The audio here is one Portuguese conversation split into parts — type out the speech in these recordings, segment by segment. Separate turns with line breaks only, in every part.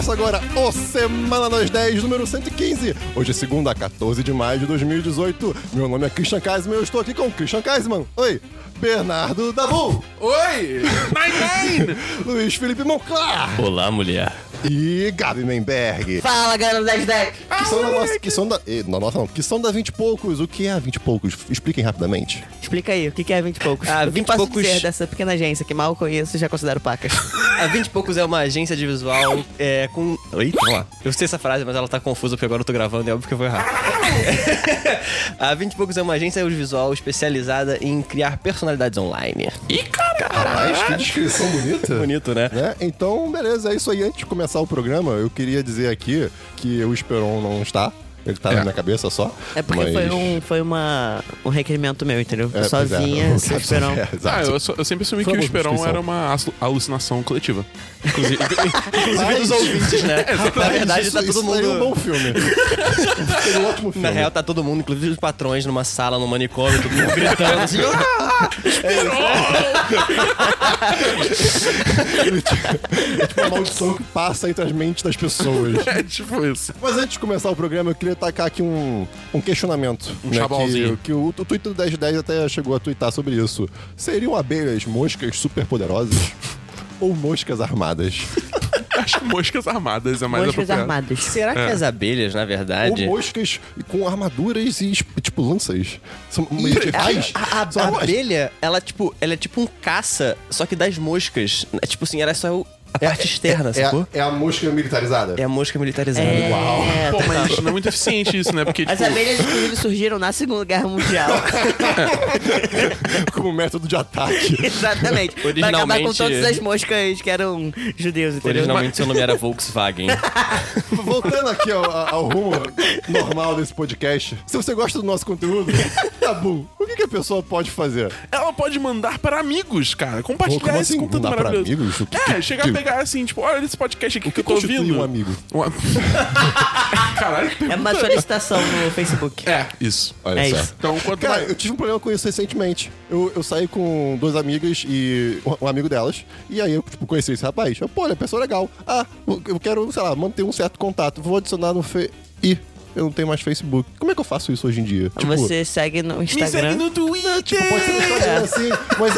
Começa agora o Semana das 10, número 115. Hoje é segunda, 14 de maio de 2018. Meu nome é Christian Kaisman e eu estou aqui com o Christian Kaisman. Oi. Bernardo Dabu.
Oi! Nine Nine!
Luiz Felipe Monclar.
Olá, mulher.
E Gabi Menberg.
Fala, galera do 1010.
Que são da nossa. Que são da. Na nossa não. Que são da 20 e poucos. O que é 20 e poucos? Expliquem rapidamente.
Explica aí, o que que é 20 e poucos? O que
20 e
posso
poucos-
dizer dessa pequena agência que mal conheço e já considero pacas?
A 20 e poucos é uma agência de visual é, com. Oi, vamos lá. Eu sei essa frase, mas ela tá confusa porque agora eu tô gravando e é óbvio que eu vou errar. a 20 e poucos é uma agência audiovisual especializada em criar personalidades online.
Ih, cara!
Rapaz, que descrição bonita.
Bonito, né?
Né? Então, beleza, é isso aí. Antes de começar o programa, eu queria dizer aqui que o Esperon não está. Ele tá na minha cabeça só.
É porque
mas-
foi, um, foi uma, um requerimento meu, entendeu?
É, é,
vinha,
não
se
sabe
esperam.
se é,
Ah, eu, eu sempre assumi
Foi
que o
descrição.
era uma alu- alucinação coletiva.
Inclusive, dos ouvintes, né? Na verdade,
isso,
tá todo
isso
mundo.
é um bom filme. Foi um ótimo filme.
Na real, tá todo mundo, inclusive os patrões, numa sala, no manicômio, todo mundo gritando assim. "Ah!"
É tipo uma maldição que passa entre as mentes das pessoas.
É tipo isso.
Mas antes de começar o programa, eu queria tacar aqui um, um questionamento.
Um
né,
chabalzinho.
Que, que o, o Twitter do 1010 até chegou a twittar sobre isso. Seriam abelhas moscas superpoderosas? ou moscas armadas?
Acho que moscas armadas é mais
Moscas
apropriado.
armadas.
Será que as abelhas, na
ou
verdade.
moscas com armaduras e, tipo, lanças? São medievais?
A, a, a
armas-
abelha, ela, tipo, ela é tipo um caça, só que das moscas. É, tipo assim, ela é só o- a parte externa,
é,
sacou?
é a mosca militarizada?
É a mosca militarizada.
É,
Pô,
total.
mas não é muito eficiente isso, né? Porque,
As
tipo,
abelhas, inclusive, surgiram na Segunda Guerra Mundial.
Como método de ataque.
Exatamente. Pra acabar com
Originalmente-
todas as moscas que eram judeus, entendeu?
Originalmente seu nome era Volkswagen.
Voltando aqui ao, ao rumo normal desse podcast, se você gosta do nosso conteúdo, tá bom. O que, que a pessoa pode fazer?
ela pode mandar para amigos, cara. Compartilhar
Como
esse
assim,
conteúdo
mandar pra
maravilhoso.
amigos? O que-
é,
que-
chegar
que-
a pegar assim, tipo, olha esse podcast aqui
O
que,
que
eu tô ouvindo.
um amigo?
Uma- Caralho, que
É uma solicitação no Facebook.
É, isso.
Olha
É
só.
isso.
Então, quanto
Cara,
mais...
eu tive um problema com isso recentemente. Eu, eu saí com duas amigas e um, um amigo delas. E aí eu tipo, conheci esse rapaz. Eu, pô, ele é pessoa legal. Ah, eu quero, sei lá, manter um certo contato. Vou adicionar no Fe... Ih, eu não tenho mais Facebook. Como é que eu faço isso hoje em dia? Tipo,
Você segue no
Me segue
Instagram.
no Twitter!
Tipo, pode ser no Instagram assim, mas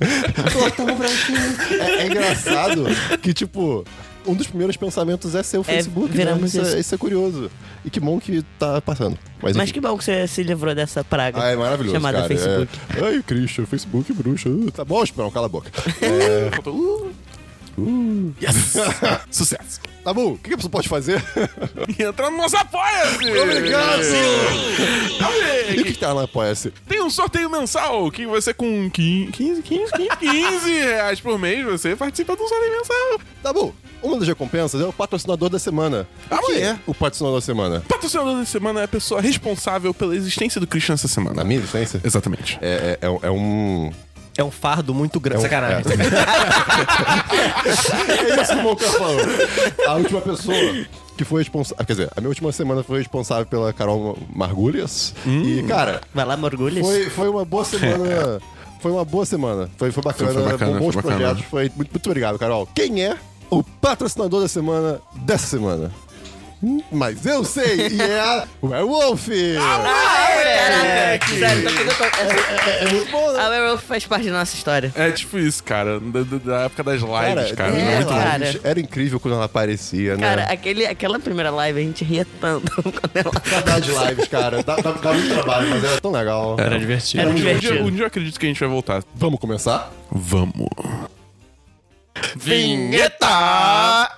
é, é, é engraçado que, tipo, um dos primeiros pensamentos é ser o Facebook. né?
viramos
isso, é,
isso.
isso é curioso. E que bom que tá passando. Mas,
Mas que bom que você se livrou dessa praga.
Ah, é maravilhoso,
Chamada
cara.
Facebook.
É... Ai, Christian, Facebook, bruxa. Uh, Tá bom, Esperão, cala a boca. É...
Uh, yes! Sucesso!
Tá bom, o que que a pessoa pode fazer?
Entra no nosso Apoia-se!
Obrigado! E o que que tá na Apoia-se?
Tem um sorteio mensal que você com 15, 15, 15, 15 reais por mês você participa de um sorteio mensal.
Tá bom, uma das recompensas é o patrocinador da semana.
Ah,
o que
ué?
é o patrocinador da semana?
O patrocinador da semana é a pessoa responsável pela existência do Christian essa semana.
Na minha licença?
Exatamente.
É, é, é um- é um...
É fardo muito grande.
É um-
Sacanagem.
É isso que o Monca falou. A última pessoa que foi responsável... Quer dizer, a minha última semana foi responsável pela Carol Margulhas. E, cara,
Vai lá, Morgulhos.
foi, foi uma boa semana... Foi uma boa semana. Foi, foi bacana,
Foi- foi bacana,
bons
foi bacana.
projetos. Foi muito, muito obrigado, Carol. Quem é o patrocinador da semana dessa semana? Hum, Mas eu sei, e é a Werewolf!
Caraca, sério, tá tudo...
É, é muito bom, né?
A Werewolf faz parte da nossa história.
É tipo isso, cara. Da, da- da época das lives, cara.
é,
é,
muito bom.
cara.
Era incrível quando ela aparecia, né?
Cara, aquele, aquela primeira live a gente ria tanto quando ela...
Saudade de lives, cara. Dá, dá, dá muito trabalho, mas era tão legal.
Era divertido.
Era
Um dia,
divertido.
um dia eu acredito que a gente vai voltar.
Vamos começar?
Vamos.
Vinheta!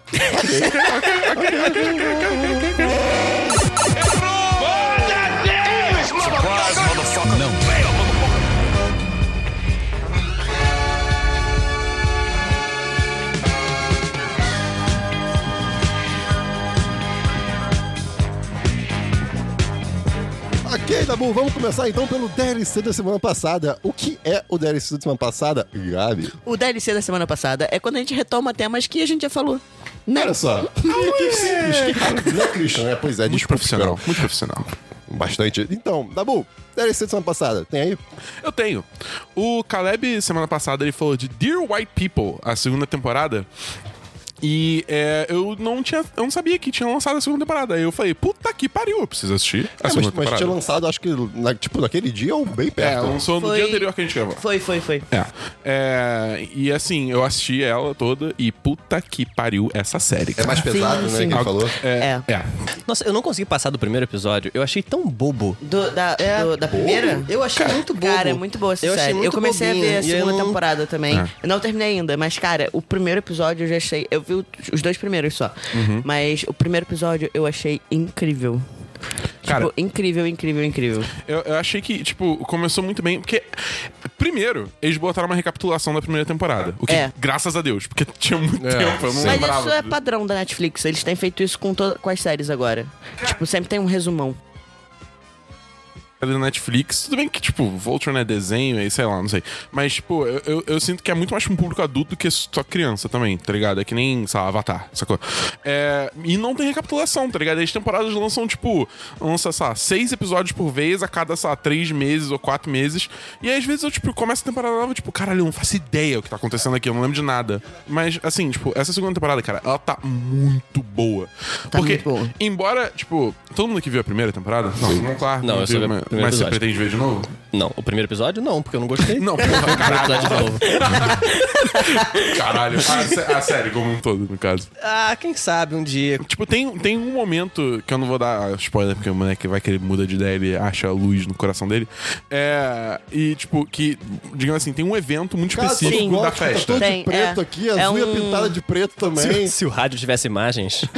Ok, Dabu, vamos começar então pelo DLC da semana passada. O que é o DLC da semana passada, Gabi?
O DLC da semana passada é quando a gente retoma temas que a gente já falou. Né?
Olha só. Que simples, que rápido, né, Christian? É, pois é,
Muito
desculpa,
profissional. Muito profissional.
Bastante. Então, Dabu, DLC da semana passada, tem aí?
Eu tenho. O Caleb, semana passada, ele falou de Dear White People, a segunda temporada. E é, eu não tinha. Eu não sabia que tinha lançado a segunda temporada. Aí eu falei, puta que pariu, eu preciso assistir a
É, mas,
segunda
mas
temporada.
tinha lançado, acho que, na- tipo, naquele dia ou bem
É,
perto.
lançou no
Foi-
dia anterior que a gente gravou.
Foi, foi, foi.
É. É, E assim, eu assisti ela toda e puta que pariu essa série.
É
cara.
mais pesado, né?
sim.
Que ele falou.
É.
É.
é.
Nossa, eu não consegui passar do primeiro episódio. Eu achei tão bobo.
Do- da, do- da primeira?
Eu achei muito bobo.
Cara, é muito boa essa
Eu
série. Eu comecei
bobinho,
a ver a
eu
segunda
não-
temporada também.
É.
Eu não terminei ainda, mas, cara, o primeiro episódio eu já achei. Eu vi os dois primeiros só.
Uhum.
Mas o primeiro episódio eu achei incrível.
Cara,
tipo, incrível, incrível, incrível.
Eu, eu achei que, tipo, começou muito bem, porque, primeiro, eles botaram uma recapitulação da primeira temporada. O que,
É.
graças a Deus, porque tinha muito
É,
tempo, eu não.
Mas isso é padrão da Netflix. Eles têm feito isso com, to- com as séries agora. Tipo, sempre tem um resumão.
Ali na Netflix. Tudo bem que, tipo, Voltron é desenho e sei lá, não sei. Mas, tipo, eu, eu, eu sinto que é muito mais pra um público adulto do que só criança também, tá ligado? É que nem, sei lá, Avatar, sacou? É, e não tem recapitulação, tá ligado? As temporadas lançam, tipo, lança, sei lá, seis episódios por vez a cada, sei lá, três meses ou quatro meses. E aí, às vezes eu, tipo, começo a temporada nova, tipo, caralho, eu não faço ideia o que tá acontecendo aqui, eu não lembro de nada. Mas, assim, tipo, essa segunda temporada, cara, ela tá muito boa.
Tá
Porque,
muito boa.
embora, tipo, todo mundo que viu a primeira temporada? Não, não claro.
Não, eu só vi
viu,
o
mas,
primeiro
mas você
episódio.
pretende ver de novo?
Não, o primeiro episódio não, porque eu não gostei.
Não, porra,
Primeiro
caralho.
episódio de novo.
Caralho. A, sé- a série como um todo, no caso.
Ah, quem sabe um dia.
Tipo, tem, tem um momento que eu não vou dar spoiler, porque o moleque vai que ele muda de ideia, ele acha a luz no coração dele. É. E, tipo, que, digamos assim, tem um evento muito
Cara,
específico
Sim.
da
gótico, tá
festa.
todo
Tem,
de preto
é.
aqui, a
É
unha
um-
pintada de preto também.
Se, se o rádio tivesse imagens.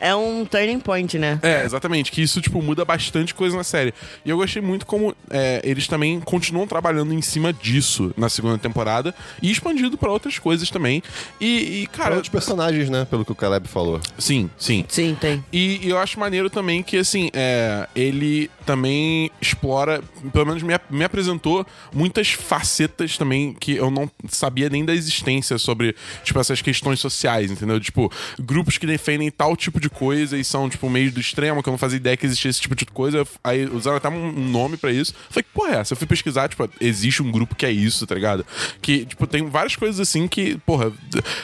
É um turning point, né?
É, exatamente. Que isso, tipo, muda bastante coisa na série. E eu gostei muito como é, eles também continuam trabalhando em cima disso na segunda temporada e expandido pra outras coisas também. E, e
Para
cara,
outros personagens, né? Pelo que o Caleb falou.
sim, sim.
Sim, tem.
E, e eu acho maneiro também que, assim, é, ele também explora, pelo menos me, me apresentou muitas facetas também que eu não sabia nem da existência sobre, tipo, essas questões sociais, entendeu? Tipo, grupos que defendem tal tipo de coisa e são, tipo, meio do extremo, que eu não fazia ideia que existia esse tipo de coisa. Aí usaram até um nome pra isso. Falei, que porra é essa? Eu fui pesquisar, tipo, existe um grupo que é isso, tá ligado? Que, tipo, tem várias coisas assim que, porra,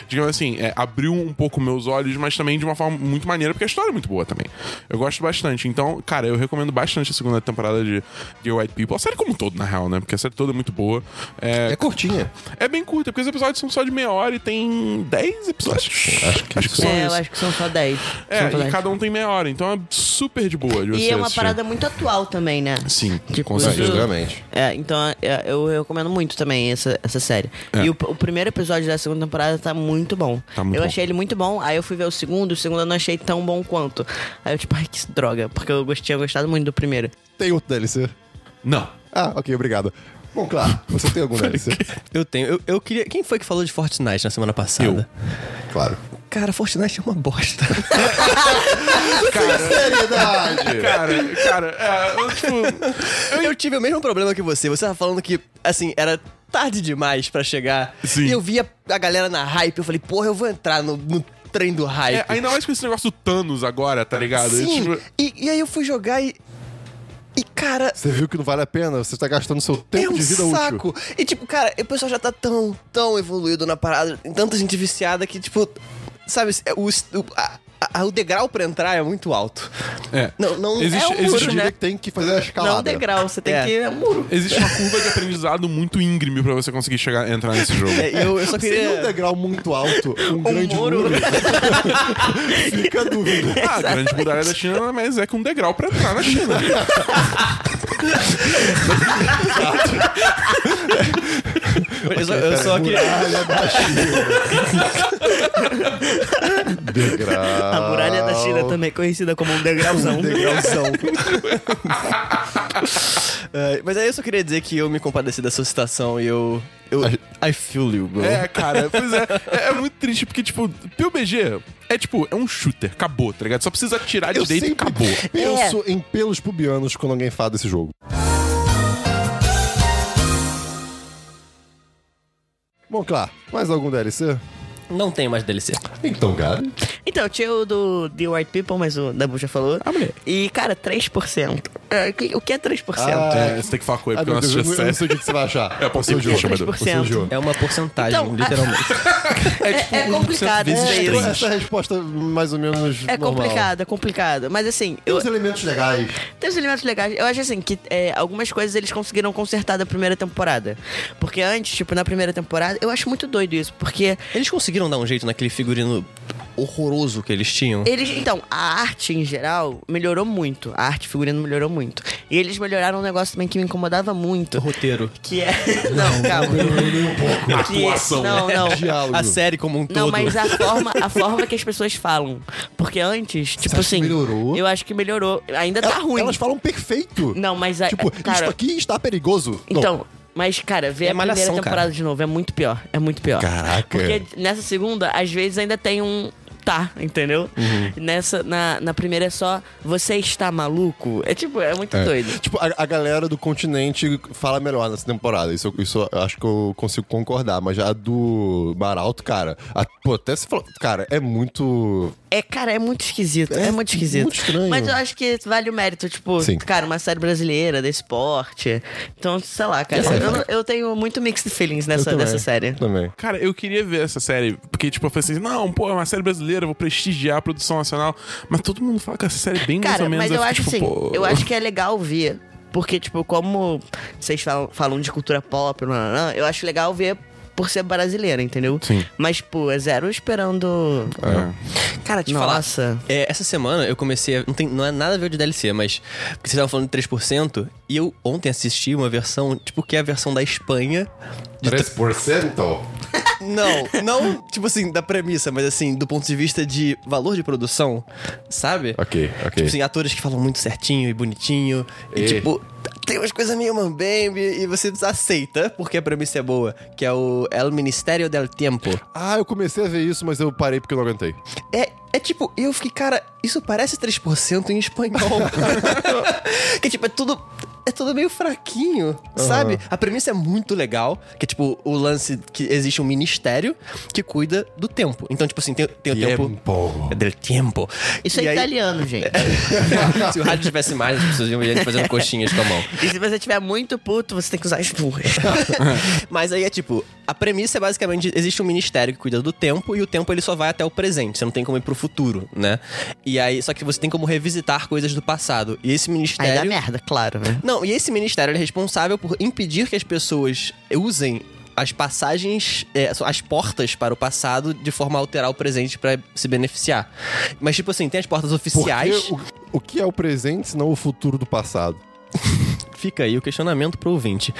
digamos assim, é, abriu um pouco meus olhos, mas também de uma forma muito maneira, porque a história é muito boa também. Eu gosto bastante. Então, cara, eu recomendo bastante a segunda temporada de The White People. A série como um todo, na real, né? Porque a série toda é muito boa. É,
É curtinha.
é bem curta, porque os episódios são só de meia hora e tem 10 episódios. Acho que, acho que são
É, eu acho que são só 10.
É,
São
e
10.
cada um tem meia hora, então é super de boa de você
E é uma
assistir.
parada muito atual também, né?
Sim,
Tipo,
com
isso-
certeza.
É, então é, eu recomendo muito também essa, essa série.
É.
E o, o primeiro episódio da segunda temporada tá muito bom.
Tá muito
eu
bom.
achei ele muito bom, aí eu fui ver o segundo, o segundo eu não achei tão bom quanto. Aí eu, tipo, ai, que droga, porque eu tinha gostado muito do primeiro.
Tem outro DLC?
Não.
Ah, ok, obrigado. Bom, claro, você tem algum DLC?
Eu tenho. Eu, eu queria. Quem foi que falou de Fortnite na semana passada?
Claro.
Cara, Fortnite é uma bosta.
Seriedade!
Cara, cara, é, eu, tipo,
eu tive o mesmo problema que você. Você tava falando que, assim, era tarde demais pra chegar.
Sim.
E eu via a galera na hype. Eu falei, porra, eu vou entrar no, no trem do hype.
é, ainda mais com esse negócio do Thanos agora, tá ligado?
Sim.
Tipo,
E, e aí eu fui jogar e. E, cara.
Você viu que não vale a pena? Você está gastando seu tempo
é um
de vida útil.
saco. E, tipo, cara, o pessoal já tá tão, tão evoluído na parada, tem tanta gente viciada que, tipo, sabe, o, o, a- a- o degrau pra entrar é muito alto.
é.
Não, não
Existe-
é um
existe-
muro, né?
que tem que fazer a
Não
escalada.
degrau, você tem
É.
que. É muro.
Existe uma curva de aprendizado muito íngreme pra você conseguir chegar, entrar nesse jogo.
É, eu, eu só
Seria um
queria.
degrau muito alto, um, grande
muro.
muro. Fica a dúvida.
Ah, a grande muralha da China nada mais é que um degrau pra entrar na China.
só, eu só queria.
Muralha da China. Degrau.
A muralha da China também é conhecida como um degrauzão.
Degrauzão.
É, mas aí eu só queria dizer que eu me compadeci dessa situação e eu. eu I feel you, bro.
É, cara, pois é. É, é muito triste, porque, tipo, PUBG é tipo, é um shooter, acabou, tá ligado? Só precisa atirar
Eu
direito e acabou.
penso em pelos pubianos quando alguém fala desse jogo. Bom, claro, mais algum DLC?
Não tem mais DLC.
Então, cara.
Então, tinha o do The White People, mas o Dabu já falou.
Ah, mulher.
E, cara, 3%. É, o que é 3%?
Ah,
É, você tem que falar com ele, porque eu não assisti
eu
a
não sei
série.
o que que você vai achar.
É, eu mas-
Você odiou.
É uma porcentagem,
Então,
literalmente.
É, é complicado
vezes
isso aí.
três.
Essa é a resposta mais ou menos
É
normal.
complicado, é complicado. Mas assim,
Tem
eu,
os elementos legais.
tem os elementos legais. Eu acho assim que é, algumas coisas eles conseguiram consertar da primeira temporada. Porque antes, tipo, na primeira temporada, eu acho muito doido isso. Porque
Eles conseguiram dar um jeito naquele figurino horroroso que eles tinham.
eles. Então, a arte em geral melhorou muito. A arte figurino melhorou muito. E eles melhoraram um negócio também que me incomodava muito.
roteiro.
Que é. Não, calma. Que é-
Atuação.
Não, não.
Diálogo.
A série como um todo.
Não, mas a forma, a forma que as pessoas falam. Porque antes, tipo
acha que
assim.
melhorou?
Eu acho que melhorou. Ainda tá
Ela-
ruim.
Elas falam perfeito.
Não, mas a,
Tipo,
cara,
isto aqui está perigoso. Não.
Então, mas, cara, ver
É
a
malhação,
primeira temporada
cara.
de novo é muito pior. É muito pior.
Caraca.
Porque nessa segunda, às vezes ainda tem um. Tá, entendeu?
Uhum.
Nessa, na, na primeira é só você está maluco. É tipo, é muito
É.
doido.
Tipo, a, a galera do continente fala melhor nessa temporada. Isso, isso eu acho que eu consigo concordar. Mas a do Maralto, cara, a- pô, até se falou. Cara, é muito.
É, cara, é muito esquisito. É,
É
muito esquisito.
muito estranho.
Mas eu acho que vale o mérito, tipo,
Sim.
cara, uma série brasileira, de esporte. Então, sei lá, cara.
É
Eu, eu tenho muito mixed feelings
eu
nessa, nessa série.
Também.
Cara, eu queria ver essa série, porque, tipo, eu falei assim, não, pô, é uma série brasileira, eu vou prestigiar a produção nacional. Mas todo mundo fala que essa série é bem mais
Cara,
ou menos.
mas eu
fico,
acho
tipo,
assim,
pô,
eu acho que é legal ver. Porque, tipo, como vocês falam, falam de cultura pop, não, não, não, eu acho legal ver por ser brasileira, entendeu?
Sim.
Mas, pô, é zero esperando.
É.
Cara, te falar.
Nossa.
É, essa semana eu comecei a. Não, tem, não é nada a ver de DLC, mas. Porque vocês estavam falando de 3%. E eu ontem assisti uma versão, tipo, que é a versão da Espanha. De
3%?
Não, não, tipo assim, da premissa, mas assim, do ponto de vista de valor de produção, sabe?
Ok, ok.
Tipo assim, atores que falam muito certinho e bonitinho. E,
E?
tipo, tem umas coisas meio mambembe e você aceita porque a premissa é boa, que é o El Ministério del Tiempo.
Ah, eu comecei a ver isso, mas eu parei porque eu não aguentei.
É, é tipo, eu fiquei, cara, isso parece 3% em espanhol. que tipo, é tudo. É tudo meio fraquinho, sabe? A premissa é muito legal, que é tipo o lance que existe um ministério que cuida do tempo. Então, tipo assim, tem, tem o tempo.
Tempo.
É del tempo.
Isso é
E aí-
italiano, gente.
Se o rádio tivesse mais, as pessoas iam ver gente fazendo coxinhas com a mão.
e se você tiver muito puto, você tem que usar as burras.
Mas aí é tipo, a premissa é basicamente, existe um ministério que cuida do tempo e o tempo ele só vai até o presente, você não tem como ir pro futuro, né? E aí, só que você tem como revisitar coisas do passado. E esse
Aí dá
ministério...
merda, claro, né?
Não, e esse ministério é responsável por impedir que as pessoas usem as passagens, é, as portas para o passado de forma a alterar o presente pra se beneficiar. Mas, tipo assim, tem as portas
Porque
oficiais.
o, o que é o presente, senão o futuro do passado?
Fica aí o questionamento pro ouvinte.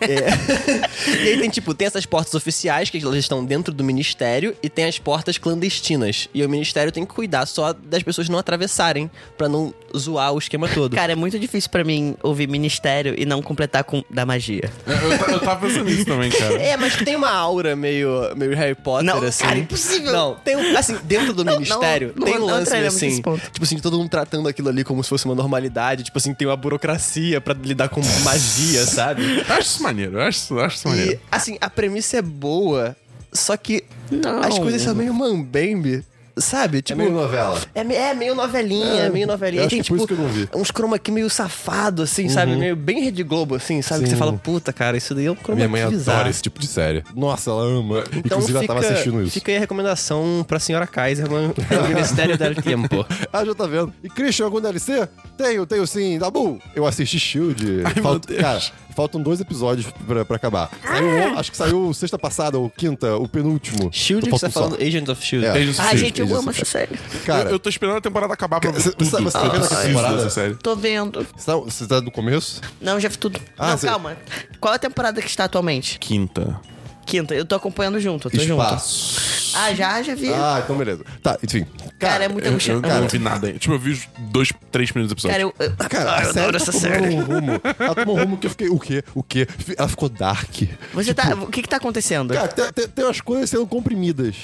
É. e aí tem, tipo, tem essas portas oficiais, que elas estão dentro do ministério, e tem as portas clandestinas. E o ministério tem que cuidar só das pessoas não atravessarem, pra não zoar o esquema todo.
Cara, é muito difícil pra mim ouvir ministério e não completar com da magia.
Eu, eu, eu tava pensando nisso também, cara.
É, mas tem uma aura meio, meio Harry Potter,
Não,
assim.
cara, impossível.
Não, tem um, assim, dentro do
Não,
ministério,
não,
tem um lance assim, tipo assim, todo mundo tratando aquilo ali como se fosse uma normalidade, tipo assim, tem uma burocracia pra lidar com magia, sabe?
Eu acho isso maneiro, eu acho, eu acho isso
E,
maneiro.
assim, a premissa é boa, só que
Não.
as coisas são meio mambembe, sabe?
É
Tipo,
meio novela.
é, é meio novelinha, é,
É,
meio novelinha.
eu
Tem,
acho que é por
tipo,
isso que eu não vi.
uns chroma key meio safado, assim, sabe? Meio bem Rede Globo, assim, sabe? Que você
Sim.
fala, puta, cara, isso daí é um chroma
Minha mãe adora esse tipo de série. Nossa, ela ama.
Então
Inclusive,
fica,
ela tava assistindo isso.
fica aí a recomendação pra senhora Kaiserman, o Ministério del Tempo.
Ah, já tá vendo. E Christian, algum DLC? Tenho, tenho sim. Dabu, eu assisti Shield.
Ai, meu
Falta-
Deus.
Cara, faltam dois episódios pra, pra acabar. Saiu, um- acho que saiu sexta passada, ou quinta, o penúltimo.
Shield, que
Falta
você tá
um só.
falando Agents of Shield.
É.
Agents of
Ai,
Shield,
gente, eu amo essa série.
Cara,
eu, eu tô esperando a temporada acabar pra ver
Cê-
tudo.
você- você tá vendo
Eu
essa
preciso
temporada?
dessa série.
Tô vendo.
você tá, você tá do começo?
Não, já vi tudo.
Ah,
não,
cê-
calma. Qual é a temporada que está atualmente?
Quinta.
Quinta. Eu tô acompanhando junto, eu tô junto.
Espaço.
Ah, já, já vi.
Ah, então beleza. Tá, enfim.
Cara, é muito
Eu, eu
angustiante.
não vi nada. ainda. Tipo, eu vi dois, três primeiros episódios.
Cara, eu, eu,
Cara,
Ah,
a
eu
série
adoro
tá
essa
tomando
série.
um rumo. Ela tomou um rumo que eu fiquei, o quê? O quê? Ela ficou dark.
Você tá. O que que tá acontecendo?
Cara, tem, tem, tem umas coisas sendo comprimidas.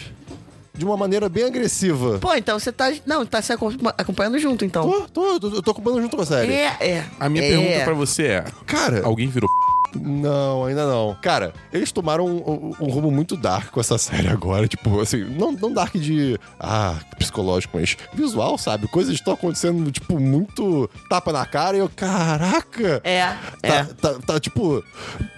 De uma maneira bem agressiva.
Pô, então você tá. Não, tá se acompa- acompanhando junto, então.
Tô, tô, tô, eu tô acompanhando junto com a série.
É, é.
A minha
é.
pergunta pra você é:
Cara,
alguém virou p?
Não, ainda não. Cara, eles tomaram um, um- um rumo muito dark com essa série agora. Tipo, assim, não, não dark de. Ah, psicológico, mas visual, sabe? Coisas estão acontecendo, tipo, muito tapa na cara e eu, caraca!
É,
Tá,
é.
tá, tá, tipo,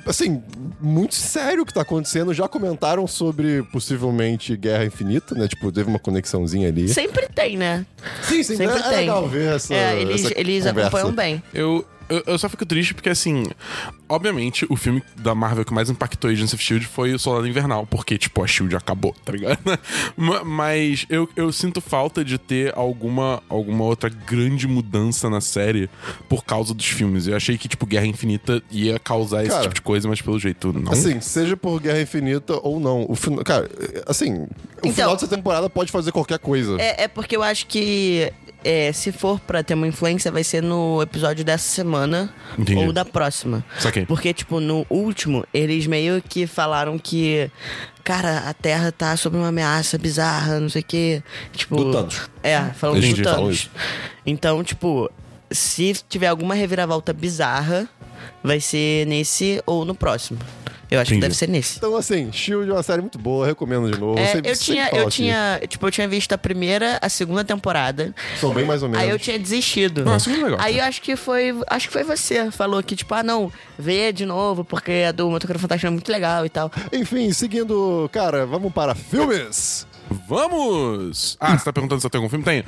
assim, muito sério o que tá acontecendo. Já comentaram sobre possivelmente Guerra Infinita, né? Tipo, teve uma conexãozinha ali.
Sempre tem, né?
Sim, sim,
Sempre
é, é
tem.
legal ver essa.
é, eles,
essa
eles acompanham bem.
Eu, eu, eu só fico triste porque, assim, obviamente, o filme da Marvel que mais impactou Agents of Shield foi o Soldado Invernal, porque, tipo, a Shield acabou, tá ligado? Ma- Mas eu, eu sinto falta de ter alguma, alguma outra grande mudança na série por causa dos filmes. Eu achei que, tipo, Guerra Infinita ia causar esse
Cara,
tipo de coisa, mas pelo jeito não.
Assim, seja por Guerra Infinita ou não. O final, cara, assim, o
Então-
final dessa temporada pode fazer qualquer coisa.
É, é porque eu acho que é, se for pra ter uma influência, vai ser no episódio dessa semana
Entendi.
ou da próxima.
Saquei.
Porque, tipo, no último, eles meio que falaram que. Cara, a Terra tá sob uma ameaça bizarra, não sei o quê. Tipo.
Do Thanos.
É, falando
Entendi,
do Thanos.
isso.
Então, tipo, se tiver alguma reviravolta bizarra, vai ser nesse ou no próximo. Eu acho
Entendi.
que deve ser nesse.
Então, assim, Shield é uma série muito boa, recomendo de novo.
É,
Sempre-
eu tinha, eu
aqui.
tinha, tipo, eu tinha visto a primeira, a segunda temporada.
São bem mais ou menos.
Aí eu tinha desistido.
Ah, isso é legal.
Aí eu acho que foi. Acho que foi você. Falou que, tipo, ah, não, vê de novo, porque a do Motoqueiro Fantástico é muito legal e tal.
Enfim, seguindo, cara, vamos para filmes.
Vamos! Ah, você tá perguntando se eu tenho algum filme? Tenho.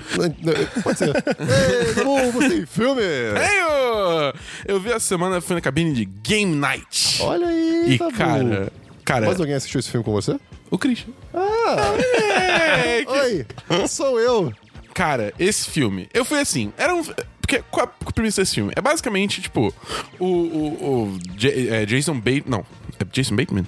Pode ser. Ei, Dabu, você tem filme?
Tenho! Eu vi a semana, fui na cabine de Game Night.
Olha aí,
E,
Dabu.
cara, cara,
Mais alguém assistiu esse filme com você?
o Christian.
Ah,
É, que-
oi, sou eu.
Cara, esse filme, eu fui assim, era um. Porque qual a premissa desse filme? É basicamente, tipo, o, o, o J- é Jason Bateman. Não, é Jason Bateman?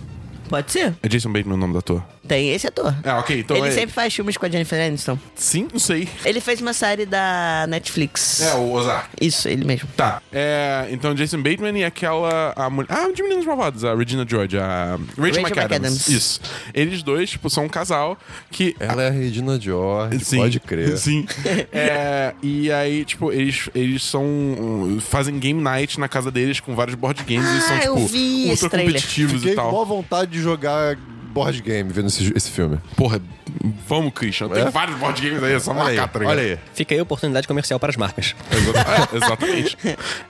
Pode ser?
É Jason Bateman o nome do ator?
Tem esse ator.
Ah, ok, então
Ele
é.
sempre faz filmes com a Jennifer Aniston.
Sim, não sei.
Ele fez uma série da Netflix.
É, o Ozark.
Isso, ele mesmo.
Tá. É, então Jason Bateman e aquela. A mulher. Ah, de Meninos Malvados, a Regina George, a Rachel,
Rachel
McAdams.
McAdams.
Isso. Eles dois, tipo, são um casal que.
Ela é a Regina George,
Sim,
pode crer.
Sim. É, e aí, tipo, eles, eles são. fazem game night na casa deles com vários board games e são,
Ah, eu
tipo, ultra
trailer.
competitivos
Fiquei
e
com
tal.
maior vontade de jogar board game vendo esse, esse filme.
Porra, vamos, Christian. Tem
É?
vários board games aí, é só
Olha aí,
marcar, tá ligado?
olha aí.
Fica aí a oportunidade comercial para as marcas.
Exata- é, exatamente.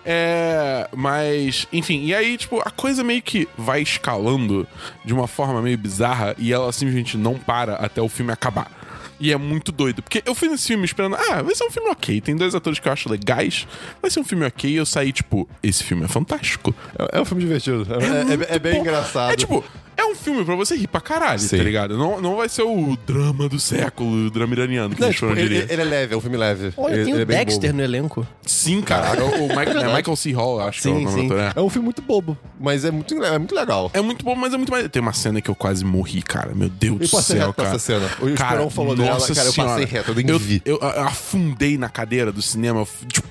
É, mas, enfim, e aí, tipo, a coisa meio que vai escalando de uma forma meio bizarra e ela simplesmente não para até o filme acabar. E é muito doido. Porque eu fui nesse filme esperando, ah, vai ser um filme ok. Tem dois atores que eu acho legais. Vai ser um filme ok. E eu saí, tipo, esse filme é fantástico.
É, é um filme divertido. É, é- é bem
bom.
engraçado.
É tipo, é um filme pra você rir pra caralho,
Sim.
tá ligado? Não, não vai ser o drama do século, o drama iraniano, que
Não,
a gente
tipo, ele,
diria.
ele é leve, é um filme leve.
Olha,
ele,
tem
ele
o
é
Dexter
bobo.
no elenco.
Sim, cara. o Michael, é Michael C. Hall, acho que é o
Sim,
nome do
sim.
ator. é.
É um filme muito bobo, mas é muito, é muito legal.
É muito bom, mas é muito mais. Tem uma cena que eu quase morri, cara. Meu Deus
Eu
do
passei
céu, cara.
nessa cena. O
cara,
Esperão falou dela,
nossa
cara, eu
senhora.
passei reto, eu nem
eu,
vi.
Eu, eu afundei na cadeira do cinema, tipo,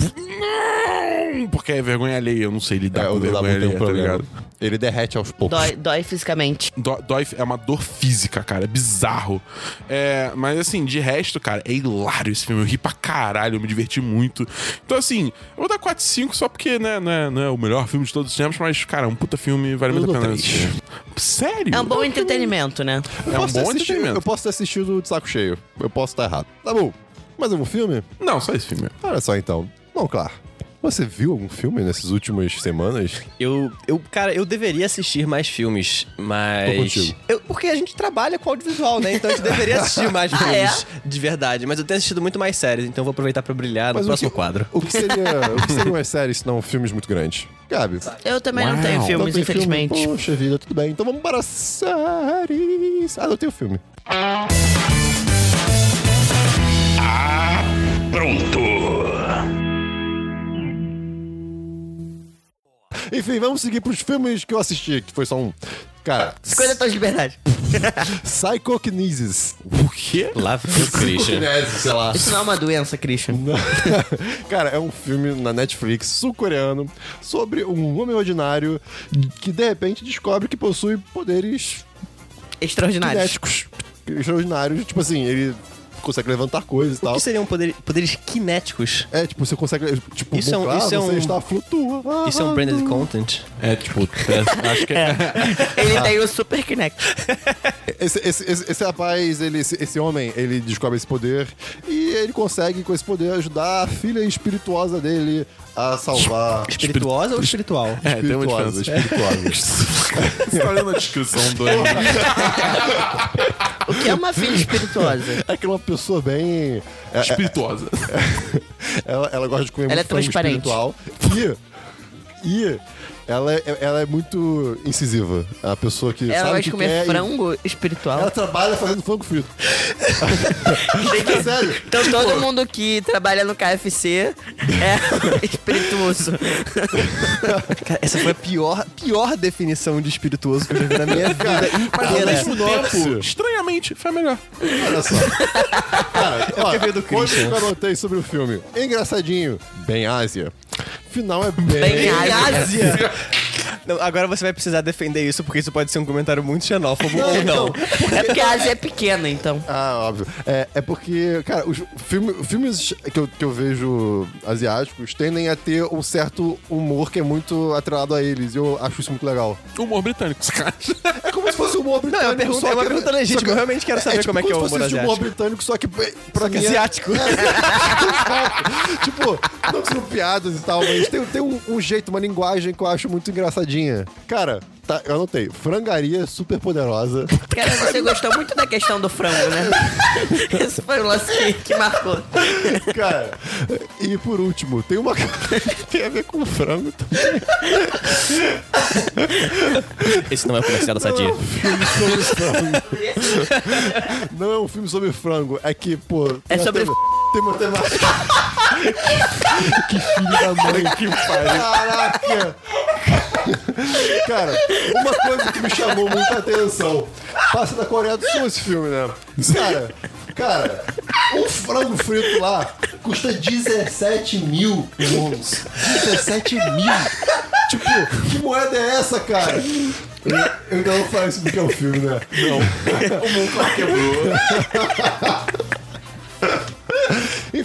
não! Porque é vergonha alheia, eu não sei lidar
É,
com
o
vergonha
um
alheia, tá
problema.
ligado?
Ele derrete aos poucos.
Dói, dói fisicamente.
Dó- Dói, é uma dor física, cara. É bizarro. É, mas assim, de resto, cara, é hilário esse filme. Eu ri pra caralho, eu me diverti muito. Então, assim, eu vou dar 4 5 só porque, né, não é, não é o melhor filme de todos os tempos, mas, cara, é um puta filme, vale muito a pena assistir. Sério?
É um bom entretenimento, né?
Eu
É um bom
assistido-
entretenimento.
Eu posso ter assistido de saco cheio. Eu posso estar errado. Tá bom. Mais algum filme?
Não, só esse filme.
Olha só então. Bom, claro. Você viu algum filme nessas últimas semanas?
Eu, eu, cara, eu deveria assistir mais filmes,
Tô
mas.
contigo.
Eu- porque a gente trabalha com audiovisual, né? Então a gente deveria assistir mais
Ah,
filmes de verdade. Mas eu tenho assistido muito mais séries, então eu vou aproveitar pra brilhar no
Mas o
próximo
que-
quadro.
O que seria, o que seriam as séries se não filmes muito grandes? Gabi.
Eu também não
Uau.
tenho
Não
filmes,
tem
infelizmente.
Filme? Poxa vida, tudo bem. Então vamos para séries. Ah, não tem o filme.
Pronto.
Enfim, vamos seguir pros filmes que eu assisti, que foi só um. Cara,
50 tons de liberdade.
Psychokinesis.
O quê?
Lá vem o Christian.
Psychokinesis, sei lá.
Isso não é uma doença, Christian.
Cara, é um filme na Netflix sul-coreano sobre um homem ordinário que de repente descobre que possui poderes
Extraordinário.
cinéticos extraordinários. Tipo assim, ele consegue levantar coisas e
O
tal.
que seriam poder- poderes kinéticos?
É, tipo, você consegue. Tipo,
Isso é um- isso é
você
um-
está flutuando.
Isso é um branded content?
É, tipo, é, acho que é.
Ele tem o Super Kinect.
Esse, esse, esse, esse rapaz, ele, esse, esse homem, ele descobre esse poder e ele consegue, com esse poder, ajudar a filha espirituosa dele a salvar.
Espirituosa ou espiritual?
É, tem uma
espirituosa,
diferença.
espirituosa.
Você tá olhando a descrição do
O que é uma filha espirituosa?
É que é uma pessoa bem. é- é-
espirituosa.
ela, ela gosta de comer
Ela
muito
é transparente.
espiritual. E. E. Ela é, ela é muito incisiva. É uma pessoa que.
Ela
sabe o que
comer
quer e-
frango espiritual.
Ela trabalha fazendo frango frito. é sério.
Então todo mundo que trabalha no KFC é espirituoso.
Cara, essa foi a pior, pior definição de espirituoso que eu já vi na minha vida
Mas ao mesmo tempo, estranhamente, foi melhor.
Olha só. Cara, ó,
porque veio do
coisas
Christian.
que eu anotei sobre o filme. Engraçadinho. Bem Ásia. Final é bem...
Bem Ásia.
Ásia. Não, agora você vai precisar defender isso, porque isso pode ser um comentário muito xenófobo ou não.
É porque a Ásia é pequena, então.
Ah, óbvio. É, é porque, cara, os filme- filmes que eu, que eu vejo asiáticos tendem a ter um certo humor que é muito atrelado a eles. E eu acho isso muito legal.
Humor britânico, sacanagem.
É como se fosse um humor
Não,
britânico.
é uma pergunta,
só
é uma
que-
pergunta legítima.
só que-
Eu realmente quero saber
tipo
como é que é o humor
esse humor
asiático.
britânico, só que pra mim é-
Asiático.
tipo, não que são piadas e tal, mas tem, tem um, um jeito, uma linguagem que eu acho muito engraçadinha. Cara, tá, eu anotei. Frangaria super poderosa.
Cara, você gostou muito da questão do frango, né? Esse foi o lance que, que marcou.
Cara, e por último, tem uma coisa que tem a ver com frango também.
Esse não é o comercial da Sadia.
Filme sobre frango. Não é um filme sobre frango, é que, pô. tem
É sobre
Tem uma temática. que filho da mãe. Que Caraca! Cara, uma coisa que me chamou muita atenção. Passa da Coreia do Sul esse filme, né? Cara, cara, um frango frito lá custa 17 mil wons. 17 mil! Tipo, que moeda é essa, cara? Eu, ainda não falo isso porque é um filme, né? Não. o mundo quebrou.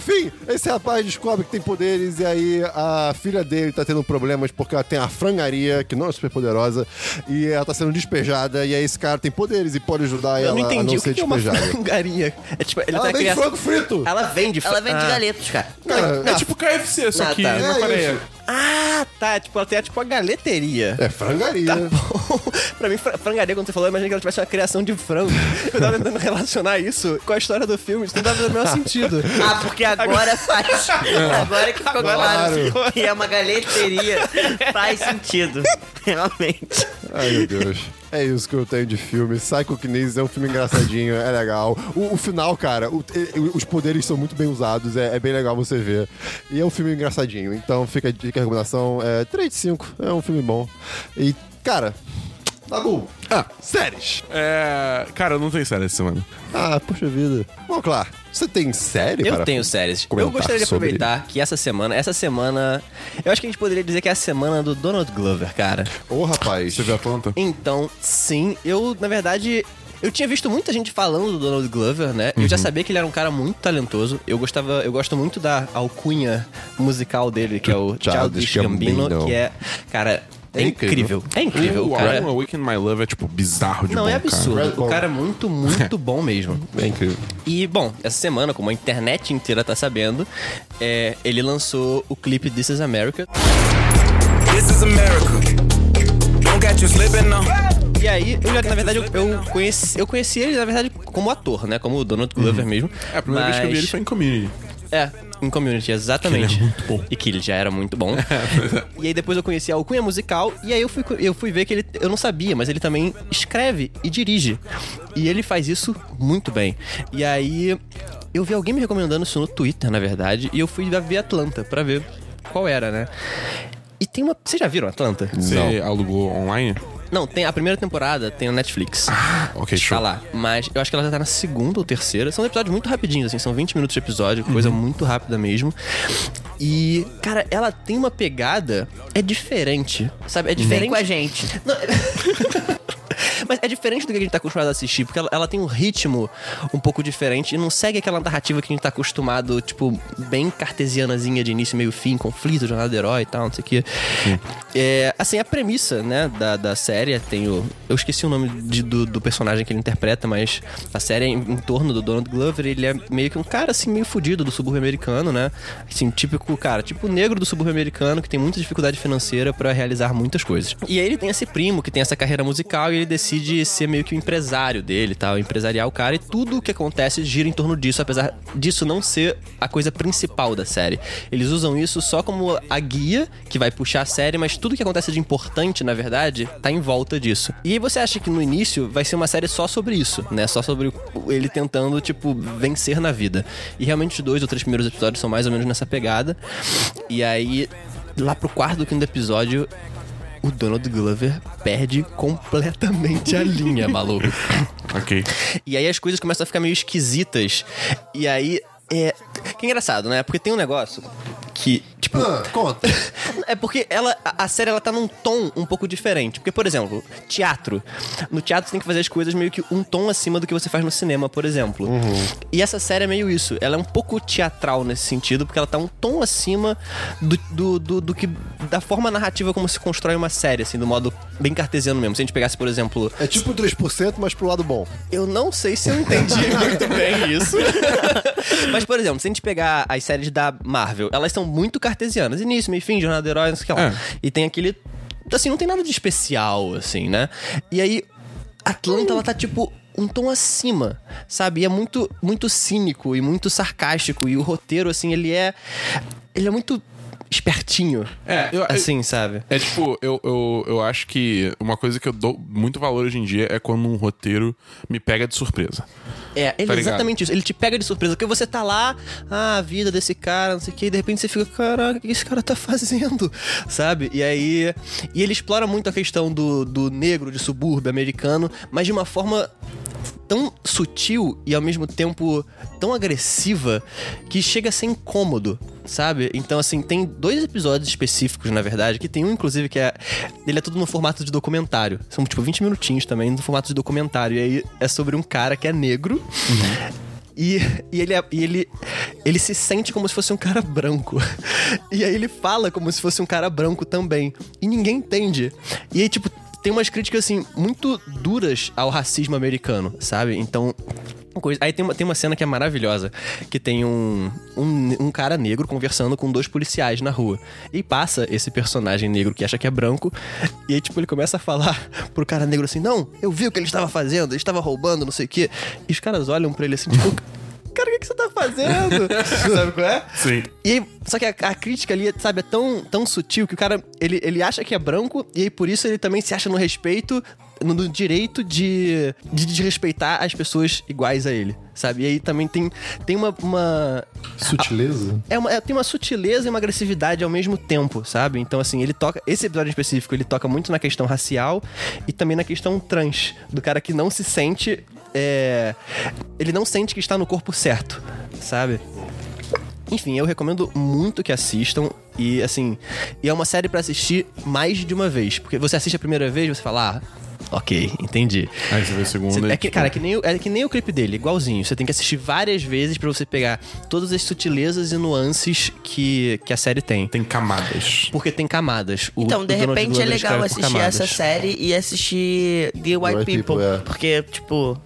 Enfim, esse rapaz descobre que tem poderes e aí a filha dele tá tendo problemas porque ela tem a frangaria, que não é super poderosa, e ela tá sendo despejada, e aí esse cara tem poderes e pode ajudar
Eu
ela
não
a
entendi.
não
O
ser
que que é uma
despejada.
frangaria? É tipo, ele
Ela
tá
vende
criando.
frango frito!
Ela vende
Ela vende
ah.
galetos, cara.
Cara,
É tipo KFC, só
Ah,
que
tá.
na
É
Coreia.
Ah, tá. Tipo, ela tem tipo a galeteria.
é frangaria.
Bom, pra mim, fra- frangaria, quando você falou, eu imaginei que ela tivesse uma criação de frango. Eu tava tentando relacionar isso com a história do filme, isso não dava o menor sentido.
Ah, porque agora faz. Agora que ficou claro que é uma galeteria. Faz sentido. Realmente.
Ai, meu Deus. É isso que eu tenho de filme. Psycho Kinesis é um filme engraçadinho, é legal. O, o final, cara, o- e- os poderes são muito bem usados, é, é bem legal você ver. E é um filme engraçadinho. Então fica a dica, a recomendação. É 3 de 5, é um filme bom. E, cara, Dabu,
Ah,
séries.
é. Cara, eu não tenho série essa semana.
Ah, puxa vida. Bom, claro, você tem série
Eu
para
tenho séries. Eu gostaria de
sobre?
aproveitar que essa semana, essa semana, eu acho que a gente poderia dizer que é a semana do Donald Glover, cara.
Ô, rapaz.
Você viu Atlanta?
Então, sim, eu, na verdade, eu tinha visto muita gente falando do Donald Glover, né? Eu já sabia que ele era um cara muito talentoso. Eu gostava, eu gosto muito da alcunha musical dele, que é o
Childish
Gambino,
Gambino.
que é, cara, é,
É
incrível.
incrível.
É incrível,
o
cara.
álbum Awaken My Love é, tipo, bizarro de
Não,
bom,
é
cara.
absurdo.
Red
O cara é muito, muito bom mesmo.
É incrível.
E, bom, essa semana, como a internet inteira tá sabendo, é, ele lançou o clipe This Is America.
This is America. Don't get you slipping now.
E aí, eu já, na verdade, eu, eu conheci, eu conheci ele, na verdade, como ator, né? Como o Donald Glover mesmo.
É, a primeira vez que eu vi ele foi em Community.
É, em Community, exatamente.
Que ele é muito bom.
E que ele já era muito bom. e aí depois eu conheci a Alcunha Musical, e aí eu fui, eu fui ver que ele, eu não sabia, mas ele também escreve e dirige. E ele faz isso muito bem. E aí eu vi alguém me recomendando isso no Twitter, na verdade, e eu fui ver Atlanta pra ver qual era, né? E tem uma. Vocês já viram Atlanta?
Você alugou online?
Não, tem a primeira temporada, tem no Netflix.
Ok,
Tá
show.
lá. Mas eu acho que ela já tá na segunda ou terceira. São episódios muito rapidinhos, assim, são 20 minutos de episódio, coisa
Uhum.
muito rápida mesmo. E, cara, ela tem uma pegada. É diferente. Sabe? É
Vem
diferente.
com a gente.
Mas é diferente do que a gente tá acostumado a assistir, porque ela, ela tem um ritmo um pouco diferente e não segue aquela narrativa que a gente tá acostumado, tipo, bem cartesianazinha de início, meio fim, conflito, jornada do herói e tal, não sei o quê. É, assim, a premissa, né, da, da série tem o. Eu esqueci o nome de- do, do personagem que ele interpreta, mas a série é em, em torno do Donald Glover. Ele é meio que um cara, assim, meio fudido do subúrbio americano, né? Assim, típico, cara, tipo negro do subúrbio americano que tem muita dificuldade financeira pra realizar muitas coisas. E aí ele tem esse primo que tem essa carreira musical e ele decide ser meio que o empresário dele, tal, empresariar o cara e tudo o que acontece gira em torno disso, apesar disso não ser a coisa principal da série. Eles usam isso só como a guia que vai puxar a série, mas tudo que acontece de importante, na verdade, tá em volta disso. E aí você acha que no início vai ser uma série só sobre isso, né? Só sobre o- ele tentando, tipo, vencer na vida. E realmente os dois ou três primeiros episódios são mais ou menos nessa pegada. E aí, lá pro quarto quinto episódio, o Donald Glover perde completamente a linha, maluco.
Ok.
E aí as coisas começam a ficar meio esquisitas. E aí é. Que engraçado, né? Porque tem um negócio que, tipo.
Ah, conta.
É porque ela, a série ela tá num tom um pouco diferente. Porque, por exemplo, teatro. No teatro você tem que fazer as coisas meio que um tom acima do que você faz no cinema, por exemplo. E essa série é meio isso. Ela é um pouco teatral nesse sentido, porque ela tá um tom acima do, do, do, do que. da forma narrativa como se constrói uma série, assim, do modo bem cartesiano mesmo. Se a gente pegasse, por exemplo,
É tipo 3%, mas pro lado bom.
eu não sei se eu entendi muito bem isso. Mas, por exemplo, se a gente pegar as séries da Marvel, elas são muito cartesianas. Início, meio fim, jornada do herói, não sei o que lá.
É.
E tem aquele. Assim, não tem nada de especial, assim, né? E aí, Atlanta, ela tá tipo. Um tom acima, sabe? E é muito, muito cínico e muito sarcástico. E o roteiro, assim, ele é. Ele é muito espertinho.
É, eu-
Assim, sabe?
É tipo, eu, eu, eu acho que uma coisa que eu dou muito valor hoje em dia é quando um roteiro me pega de surpresa.
É, ele
Tá
é
ligado?
exatamente isso. Ele te pega de surpresa, porque você tá lá, ah, a vida desse cara, não sei o que, e de repente você fica, caraca, o que esse cara tá fazendo? Sabe? E aí. E ele explora muito a questão do, do negro de subúrbio americano, mas de uma forma tão sutil e ao mesmo tempo tão agressiva que chega a ser incômodo, sabe? Então, assim, tem dois episódios específicos, na verdade, que tem um, inclusive, que é. Ele é tudo no formato de documentário. São, tipo, 20 minutinhos também no formato de documentário. E aí é sobre um cara que é negro. E, e, ele, é- e ele, ele se sente como se fosse um cara branco. E aí ele fala como se fosse um cara branco também. E ninguém entende. E aí, tipo, tem umas críticas, assim, muito duras ao racismo americano, sabe? Então. coisa- Aí tem uma, tem uma cena que é maravilhosa, que tem um, um, um cara negro conversando com dois policiais na rua. E passa esse personagem negro que acha que é branco, e aí, tipo, ele começa a falar pro cara negro assim: Não, eu vi o que ele estava fazendo, ele estava roubando, não sei o quê. E os caras olham pra ele assim, tipo. Cara, o que, que você tá fazendo? Sabe qual é?
Sim.
E aí, só que a, a crítica ali, sabe, é tão, tão sutil que o cara, ele, ele acha que é branco e aí por isso ele também se acha no respeito, no, no direito de, de desrespeitar as pessoas iguais a ele, sabe? E aí também tem, tem uma, uma
Sutileza?
é uma, é- tem uma sutileza e uma agressividade ao mesmo tempo, sabe? Então, assim, ele toca. Esse episódio em específico, ele toca muito na questão racial e também na questão trans. Do cara que não se sente. É, ele não sente que está no corpo certo, sabe? Enfim, eu recomendo muito que assistam. E, assim, e é uma série pra assistir mais de uma vez. Porque você assiste a primeira vez você fala, ah, ok, entendi.
Aí você vê a segunda.
Você-
e,
é que,
tipo,
cara, é que, nem, o- é que nem o clipe dele, igualzinho. Você tem que assistir várias vezes pra você pegar todas as sutilezas e nuances que, que a série tem.
Tem camadas.
Porque tem camadas. O-
Então,
o
de repente é
Glover
legal assistir essa série e assistir The White,
White
People.
People, é.
Porque, tipo.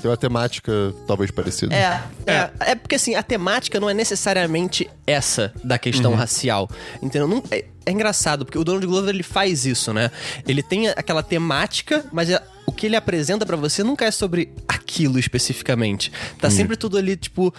Tem uma temática talvez parecida.
É.
É, é porque assim, a temática não é necessariamente essa da questão racial. Entendeu? Não- é, é engraçado, porque o Donald Glover ele faz isso, né? Ele tem aquela temática, mas é- o que ele apresenta pra você nunca é sobre aquilo especificamente. Tá sempre tudo ali, tipo,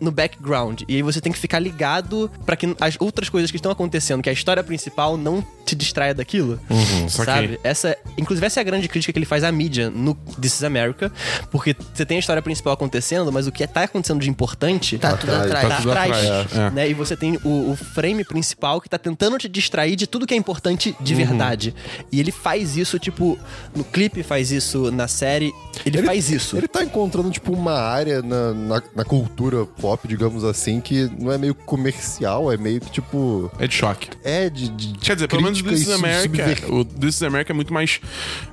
no background. E aí você tem que ficar ligado pra que as outras coisas que estão acontecendo, que é a história principal, não te distraia daquilo.
saquei.
sabe? Essa, inclusive, essa é a grande crítica que ele faz à mídia no This is America, porque você tem a história principal acontecendo, mas o que tá acontecendo de importante
Tá tudo
Atrás.
Tá tudo atrás. É.
né? E você tem o, o frame principal que tá tentando te distrair de tudo que é importante de verdade. E ele faz isso, tipo, no clipe faz isso, na série, ele, faz isso.
Ele tá encontrando, tipo, uma área na, na, na cultura pop, digamos assim, que não é meio comercial, é meio que, tipo...
É de choque.
É de, de
Quer dizer, pelo menos This is America.
subver-
O This is America é muito mais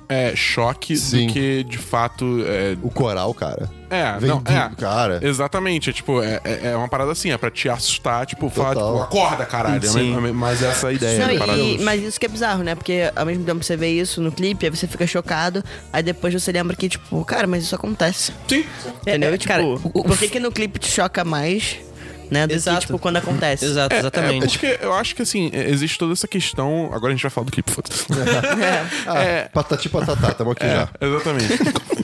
é, choque
Sim.
do que, de fato. É,
O coral, cara.
É
Vem
não, é.
cara.
Exatamente. É tipo, é, é é uma parada assim, é pra te assustar, tipo, falar,
Total.
tipo, acorda, caralho.
Sim.
Mas, mas essa é a ideia
Não,
da parada.
e- mas isso que é bizarro, né? Porque ao mesmo tempo que você vê isso no clipe, aí você fica chocado, aí depois você lembra que, tipo, cara, mas isso acontece.
Sim.
Entendeu?
é,
tipo,
cara, o- o-
por que, que no clipe te choca mais, né? Do
Exato.
que, tipo, quando acontece.
Exato,
É,
exatamente.
É, porque eu acho que assim, é, existe toda essa questão. Agora a gente vai falar do clipe, foda-se.
Ah,
É.
patati patatá, tamo aqui já.
É, exatamente.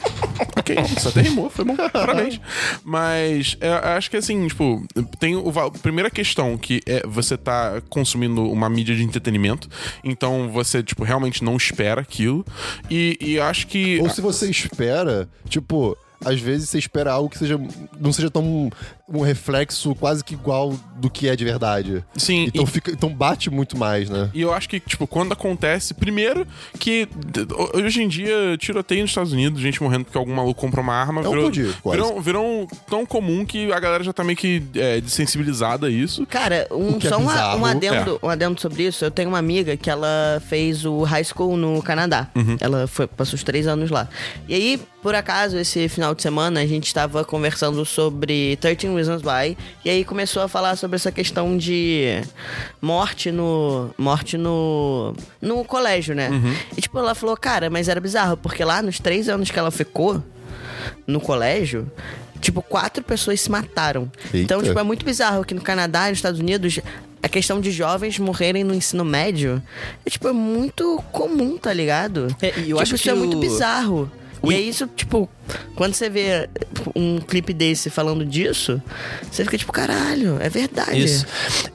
ok, isso até rimou, foi bom, parabéns. Mas é, eu acho que assim, tipo, tem o, primeira questão que é você tá consumindo uma mídia de entretenimento, então você, tipo, realmente não espera aquilo. E, e acho que.
Ou se você espera, tipo, às vezes você espera algo que seja não seja tão um reflexo quase que igual do que é de verdade.
Sim,
Então,
e-
fica, então bate muito mais, né?
E eu acho que, tipo, quando acontece, primeiro que hoje em dia, tiroteio nos Estados Unidos, gente morrendo porque algum maluco compra uma arma,
É um
virou,
dia, quase.
virou, virou tão comum que a galera já tá meio que é, desensibilizada a isso.
Cara, um,
é
só uma- um, adendo, um adendo sobre isso. Eu tenho uma amiga que ela fez o high school no Canadá. Ela foi, passou os três anos lá. E aí, por acaso, esse final de semana, a gente tava conversando sobre 13 Reasons Why. E aí começou a falar sobre essa questão de morte no. Morte no. no colégio, né? E tipo, ela falou, cara, mas era bizarro, porque lá nos três anos que ela ficou no colégio, tipo, quatro pessoas se mataram. Então,
Eita.
tipo, é muito bizarro que no Canadá e nos Estados Unidos a questão de jovens morrerem no ensino médio é, tipo, é muito comum, tá ligado?
É, e eu
tipo,
acho
isso
que
é muito bizarro. E é isso, tipo, quando você vê um clipe desse falando disso, você fica tipo, caralho, é verdade.
Isso.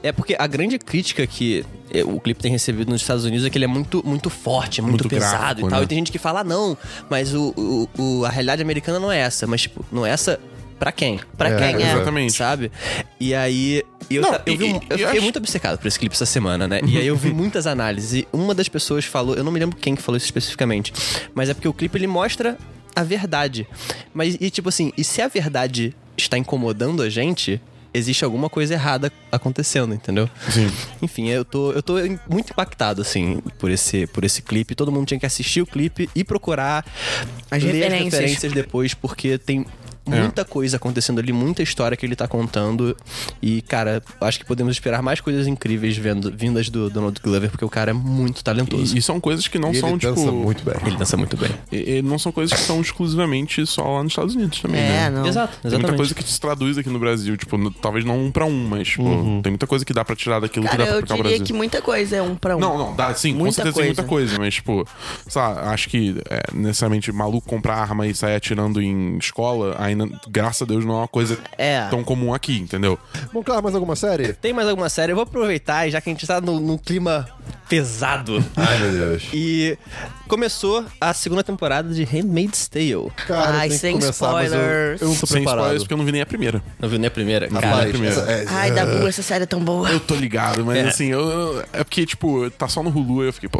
É porque a grande crítica que eh, o clipe tem recebido nos Estados Unidos é que ele é muito, muito forte, muito,
Muito
pesado
gráfico,
e tal.
né?
E tem gente que fala, ah, não, mas o, o- o- a realidade americana não é essa. Mas, tipo, não é essa pra quem?
Pra
É,
quem é.
Exatamente.
Sabe? E aí. Eu,
Não,
eu, vi
e-
um-
e-
eu
e
fiquei
acho-
muito obcecado por esse clipe essa semana, né? E aí eu vi muitas análises. E uma das pessoas falou, eu não me lembro quem que falou isso especificamente, mas é porque o clipe ele mostra a verdade. Mas, e tipo assim, e se a verdade está incomodando a gente, existe alguma coisa errada acontecendo, entendeu?
Sim.
Enfim, eu tô, eu tô muito impactado, assim, por esse, por esse clipe. Todo mundo tinha que assistir o clipe e procurar
As
ler
referências.
as referências depois, porque tem
É.
muita coisa acontecendo ali, muita história que ele tá contando. E, cara, acho que podemos esperar mais coisas incríveis vendo, vindas do Donald Glover, porque o cara é muito talentoso.
E, e são coisas que não
E
são,
ele
tipo.
dança muito bem.
Ele dança muito bem.
e- e não são coisas que são exclusivamente só lá nos Estados Unidos também,
É,
né?
não.
Exato,
Tem muita
exatamente.
coisa que se traduz aqui no Brasil, tipo, no- talvez não um pra um, mas, tipo, tem muita coisa que dá pra tirar daquilo que
Cara,
dá pra
eu
aplicar ao
diria
Brasil.
que muita coisa é um pra um.
Não, não, dá, sim, com
Muita
certeza tem muita
coisa.
coisa, mas, tipo, sei lá, acho que é, necessariamente maluco comprar arma e sair atirando em escola, ainda, graças a Deus, não é uma coisa
É.
tão comum aqui, entendeu?
Bom, claro, mais alguma série?
Tem mais alguma série? Eu vou aproveitar, já que a gente tá no, num clima pesado.
Ai, meu Deus.
E começou a segunda temporada de Handmaid's Tale.
Cara,
Ai, sem
começar, mas eu,
spoilers.
eu não tô
Sem
preparado.
spoilers, porque eu não vi nem a primeira.
Não viu nem a primeira?
Rapaz,
Cara,
primeira.
essa- é-
Ai, Dabu, essa série é tão boa.
Eu tô ligado, mas
É.
assim, eu, é porque, tipo, tá só no Hulu e eu fiquei, pô.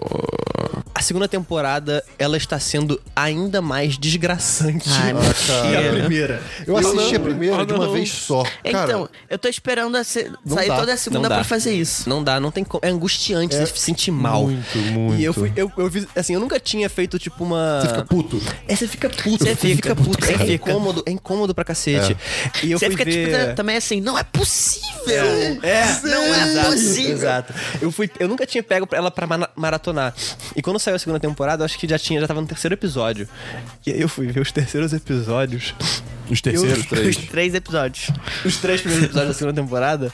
a segunda temporada, ela está sendo ainda mais desgraçante
Ai,
que a primeira.
Eu assisti a primeira de uma vez só. Cara,
Então, eu tô esperando a se- sair
dá.
toda a segunda pra fazer isso.
Não dá, não tem como. É angustiante, você se sentir mal.
muito, muito.
E eu fui, eu, eu vi, assim, eu nunca tinha feito, tipo, uma.
você fica puto.
É, você fica puto.
Você fica puto, você
É
fica.
incômodo, é incômodo pra cacete. E eu
Você
fui
fica, tipo,
ver...
ta- também assim, não é possível!
É,
não é
exato,
possível!
Exato. Eu, fui, eu nunca tinha pego ela pra maratonar. E quando saiu a segunda temporada, eu acho que já tinha, já tava no terceiro episódio. E aí eu fui ver os terceiros episódios.
Os terceiros
Eu-
três.
Três episódios.
Os três primeiros episódios da segunda temporada.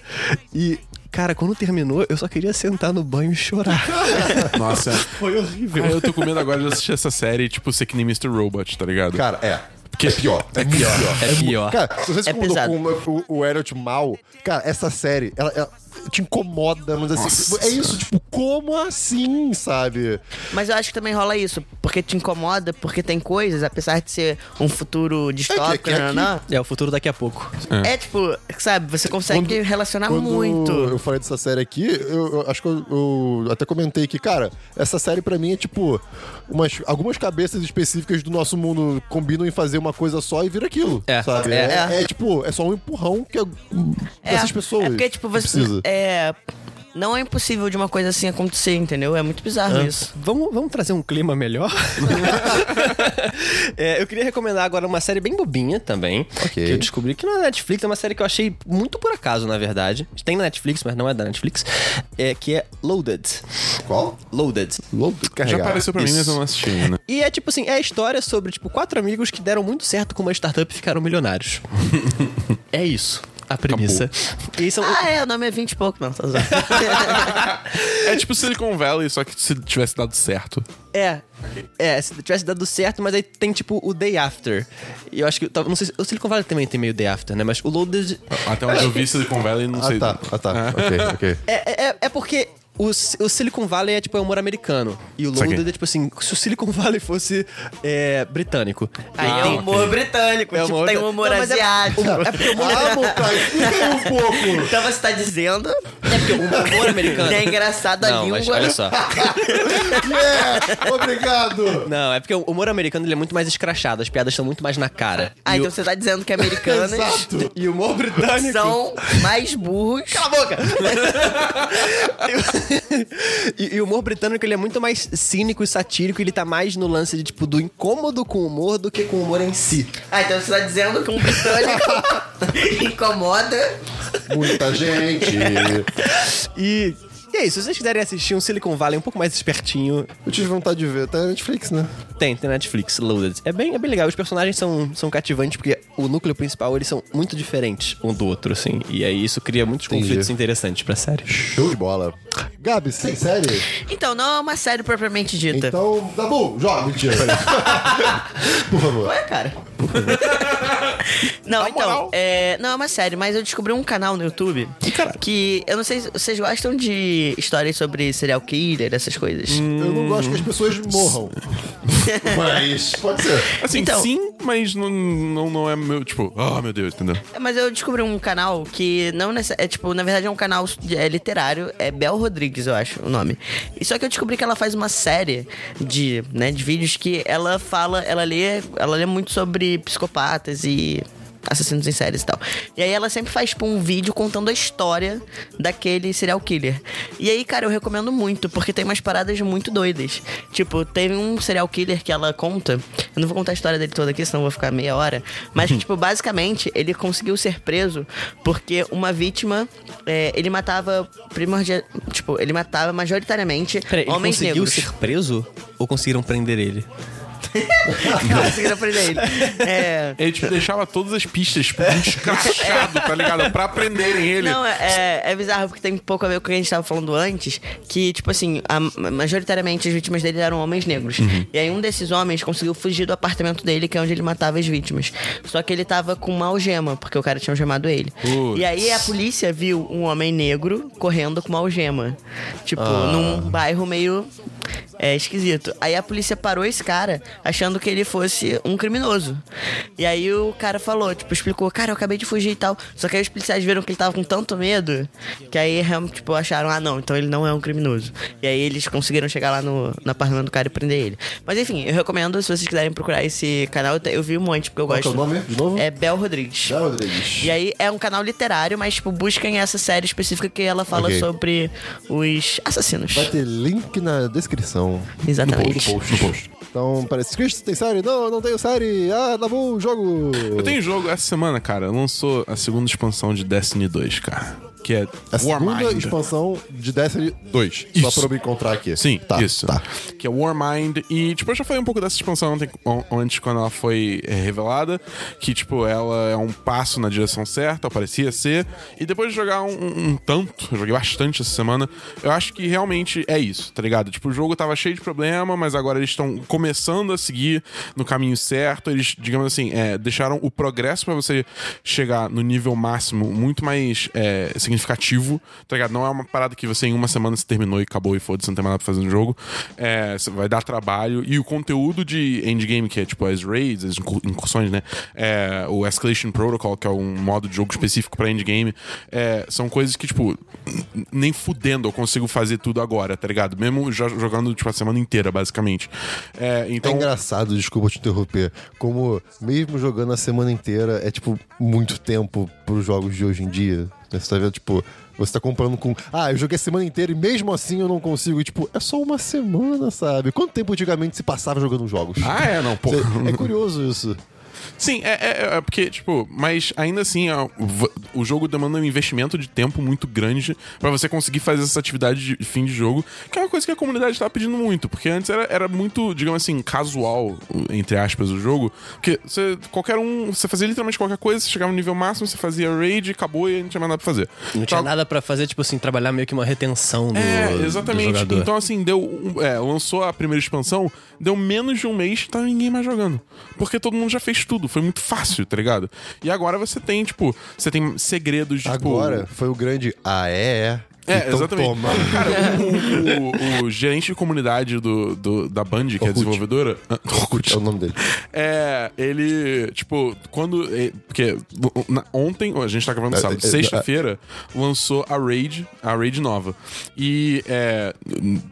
E, cara, quando terminou, eu só queria sentar no banho e chorar.
Nossa.
Foi horrível.
Aí eu tô com medo agora de assistir essa série, tipo, ser que nem Mr. Robot, tá ligado?
Cara, é. Porque é pior. É pior.
É pior.
Cara, se você se
É
incomodou
pesado.
com o, o Elliot mal, cara, essa série, ela, ela te incomoda, mas assim,
Nossa.
é isso, tipo, como assim, sabe?
Mas eu acho que também rola isso, porque te incomoda, porque tem coisas, apesar de ser um futuro distópico,
que aqui-
né, não,
É o futuro daqui a pouco.
é tipo, sabe, você consegue
Quando-
relacionar
Quando
muito.
eu falei dessa série aqui, eu, eu acho que eu, eu até comentei que, cara, essa série pra mim é tipo. Umas, algumas cabeças específicas do nosso mundo combinam em fazer uma coisa só e vira aquilo.
É,
sabe?
é.
É, é tipo, é só um empurrão que é,
É,
essas pessoas.
É porque, tipo, você. É. não é impossível de uma coisa assim acontecer, entendeu? É muito bizarro isso.
Vamos, vamos trazer um clima melhor? É, eu queria recomendar agora uma série bem bobinha também.
Ok.
Que eu descobri que não é da Netflix, é uma série que eu achei muito por acaso, na verdade. Tem na Netflix, mas não é da Netflix. É, que é Loaded.
Qual?
Loaded.
Load
Já
carregar.
apareceu pra mim,
Isso.
mas eu não assisti ainda.
E é tipo assim, é a história sobre, tipo, quatro amigos que deram muito certo com uma startup e ficaram milionários. é isso. A premissa. E são,
Ah, é, o nome é 20 e pouco, não, tá.
É tipo Silicon Valley, só que se tivesse dado certo.
É. É, se tivesse dado certo, mas aí tem tipo o Day After. E eu acho que. tá- Não sei se. O Silicon Valley também tem meio Day After, né? Mas o Loaded.
Até onde eu vi Silicon Valley, não
Ah,
sei.
tá. Ah, tá. Ok, ok.
É, é, é porque. O, o Silicon Valley é tipo é humor americano. E o. Loaded é tipo assim, se o Silicon Valley fosse é, britânico.
Aí é
tem-
humor britânico,
É
tipo,
humor-
tem um humor
Não, é-
asiático.
É porque o humor,
Ah, aí um pouco.
Então você tá dizendo
é porque o humor americano.
é engraçado a
Não,
língua.
mas olha só.
Yeah, obrigado.
Não, é porque o humor americano ele é muito mais escrachado, as piadas estão muito mais na cara.
Ah,
e,
então
o,
você tá dizendo que americanos
Exato.
e o humor britânico.
são mais burros.
Cala a boca! e, e o humor britânico ele é muito mais cínico e satírico, ele tá mais no lance de tipo do incômodo com o humor do que com o humor em si.
Ah, então você tá dizendo que um britânico incomoda.
Muita gente.
E, e é isso, se vocês quiserem assistir um Silicon Valley um pouco mais espertinho,
Eu tive vontade de ver. Tá na Netflix, né?
tem, tem na Netflix, Loaded. É bem, é bem legal, os personagens são, são cativantes porque o núcleo principal eles são muito diferentes um do outro, assim. E aí isso cria muitos
Entendi.
conflitos interessantes pra série.
Show de bola. Gabi, você tem série?
Então, não é uma série propriamente dita.
Então, Dabu, joga. Mentira. Por favor.
Ué, cara? não,
Na
então,
moral.
é, não é uma série, mas eu descobri um canal no YouTube que eu não sei se vocês gostam de histórias sobre serial killer, essas coisas.
Eu não gosto que as pessoas morram. Mas pode ser.
Assim,
Então-
sim, mas não, não, não é meu, tipo, ah, meu Deus, entendeu?
Mas eu descobri um canal que não necess... é tipo, na verdade é um canal é, literário, é Bel Rodrigues, eu acho o nome. E só que eu descobri que ela faz uma série de, né, de vídeos que ela fala, ela lê, ela lê muito sobre psicopatas e assassinos em séries e tal. E aí ela sempre faz tipo um vídeo contando a história daquele serial killer. E aí, cara, eu recomendo muito, porque tem umas paradas muito doidas. Tipo, teve um serial killer que ela conta. Eu não vou contar a história dele toda aqui, senão eu vou ficar meia hora. Mas, tipo, basicamente, ele conseguiu ser preso porque uma vítima. é, ele matava primordial. Tipo, ele matava majoritariamente
Peraí, ele
homens
conseguiu
negros.
ser preso ou conseguiram prender ele?
Não conseguiram prender ele. É.
Ele, tipo, deixava todas as pistas, tipo, um escrachado, tá ligado? Pra prenderem ele.
Não, é, é bizarro porque tem um pouco a ver com o que a gente tava falando antes. Que, tipo assim, a- majoritariamente as vítimas dele eram homens negros.
Uhum.
E aí um desses homens conseguiu fugir do apartamento dele, que é onde ele matava as vítimas. Só que ele tava com uma algema, porque o cara tinha algemado ele.
Putz.
E aí a polícia viu um homem negro correndo com uma algema. Tipo, num bairro meio. É esquisito. Aí a polícia parou esse cara achando que ele fosse um criminoso. E aí o cara falou, tipo, explicou, cara, eu acabei de fugir e tal. Só que aí os policiais viram que ele tava com tanto medo que aí, realmente, tipo, acharam, ah, não, então ele não é um criminoso. E aí eles conseguiram chegar lá no, no apartamento do cara e prender ele. Mas enfim, eu recomendo, se vocês quiserem procurar esse canal, eu te- eu vi um monte, porque eu
Qual que é
gosto.
o nome, de novo?
É Bel Rodrigues.
Já, Rodrigues.
E aí é um canal literário, mas tipo, busquem essa série específica que ela fala
Ok.
sobre os assassinos.
Vai ter link na descrição.
Exatamente.
No post. No post. Então, parece. Chris, tem série? Não, não tenho série. Ah, Dabu, jogo.
Eu tenho jogo essa semana, cara. Lançou a segunda expansão de Destiny 2, cara. Que é
A segunda
Warmind.
expansão de Destiny 2. Só
Isso.
pra eu me encontrar aqui.
Sim,
tá,
isso.
Tá.
Que é Warmind. E, tipo, eu já falei um pouco dessa expansão ontem, on- antes, quando ela foi é, revelada. Que, tipo, ela é um passo na direção certa, parecia ser. E depois de jogar um, um- um tanto, eu joguei bastante essa semana, eu acho que realmente é isso, tá ligado? Tipo, o jogo tava cheio de problema, mas agora eles estão começando a seguir no caminho certo. Eles, digamos assim, é, deixaram o progresso pra você chegar no nível máximo muito mais é, significativo, tá ligado? Não é uma parada que você em uma semana se terminou e acabou e foda-se, não tem mais nada pra fazer no jogo. É, vai dar trabalho. E o conteúdo de endgame, que é tipo as raids, as incur- incursões, né? É, o Escalation Protocol, que é um modo de jogo específico pra endgame, é, são coisas que, tipo, nem fudendo eu consigo fazer tudo agora, tá ligado? Mesmo jo- jogando, tipo, a semana inteira, basicamente. É,
É
então.
engraçado, desculpa te interromper. Como, mesmo jogando a semana inteira, é tipo muito tempo pros jogos de hoje em dia. Você tá vendo, tipo, Você tá comprando com. Ah, eu joguei a semana inteira e mesmo assim eu não consigo. E, tipo, é só uma semana, sabe? Quanto tempo antigamente se passava jogando jogos?
Ah, é, não, pô.
É curioso isso.
Sim, é, é- é porque, tipo, mas ainda assim, ó, o jogo demanda um investimento de tempo muito grande pra você conseguir fazer essa atividade de fim de jogo, que é uma coisa que a comunidade tá pedindo muito, porque antes era, era muito, digamos assim, casual, entre aspas, o jogo, porque você, qualquer um, você fazia literalmente qualquer coisa, você chegava no nível máximo, você fazia raid, acabou e não tinha mais nada pra fazer.
Não tinha
Então,
nada pra fazer, tipo assim, trabalhar meio que uma retenção do,
é,
do
exatamente.
jogador.
Então, assim, deu. um- é, lançou a primeira expansão, deu menos de um mês, tá ninguém mais jogando. Porque todo mundo já fez tudo, foi muito fácil, tá ligado? E agora você tem, tipo, você tem segredos de. tipo,
Agora foi o grande. Ah, é?
É,
Então
exatamente.
Toma.
Cara, o, o- o gerente de comunidade do, do- da Band, que é a
Orkut.
desenvolvedora.
É o nome dele.
É, ele, tipo, quando. é, Porque na- ontem, a gente tá gravando
É,
sábado,
é, é,
sexta-feira, lançou a Raid, a Raid nova. E é,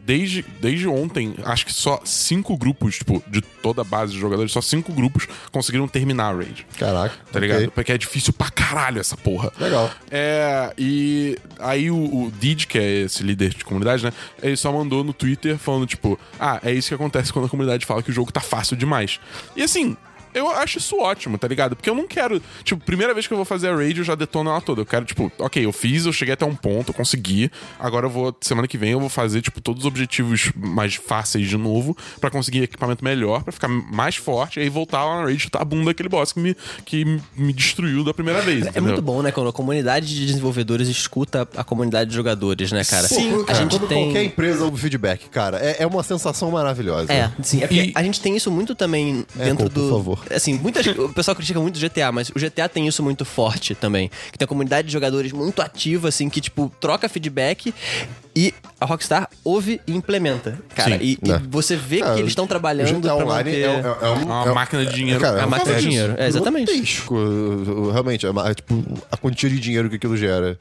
desde, desde ontem, acho que só cinco grupos, tipo, de toda a base de jogadores, só cinco grupos conseguiram terminar a Raid.
Caraca.
Tá ligado?
ok.
Porque é difícil pra caralho essa porra.
Legal.
É, e aí o, o Que é esse líder de comunidade, né? Ele só mandou no Twitter falando, tipo, ah, é isso que acontece quando a comunidade fala que o jogo tá fácil demais. E assim. Eu acho isso ótimo, tá ligado? Porque eu não quero. Tipo, primeira vez que eu vou fazer a raid, eu já detono ela toda. Eu quero, tipo, ok, eu fiz, eu cheguei até um ponto, eu consegui. Agora eu vou, semana que vem, eu vou fazer, tipo, todos os objetivos mais fáceis de novo, pra conseguir equipamento melhor, pra ficar mais forte, e aí voltar lá na raid e chutar a bunda daquele boss que me, que me destruiu da primeira vez.
É
entendeu?
muito bom, né? Quando a comunidade de desenvolvedores escuta a comunidade de jogadores, né, cara?
Sim,
a gente
quando
tem.
qualquer empresa ouve feedback, cara, é, é uma sensação maravilhosa.
É.
Sim, é porque
E-
a gente tem isso muito também dentro
por
do.
favor.
Assim, muitas, o pessoal critica muito o GTA, mas o GTA tem isso muito forte também. Que tem a comunidade de jogadores muito ativa, assim, que, tipo, troca feedback e a Rockstar ouve e implementa. Cara,
Sim.
e, e
É.
você vê que eles estão trabalhando pra
Online
manter...
é, é, é um-
uma
é-
máquina de dinheiro.
Cara,
É uma máquina de dinheiro. É, exatamente.
Realmente, é, uma- é tipo a quantia de dinheiro que aquilo gera.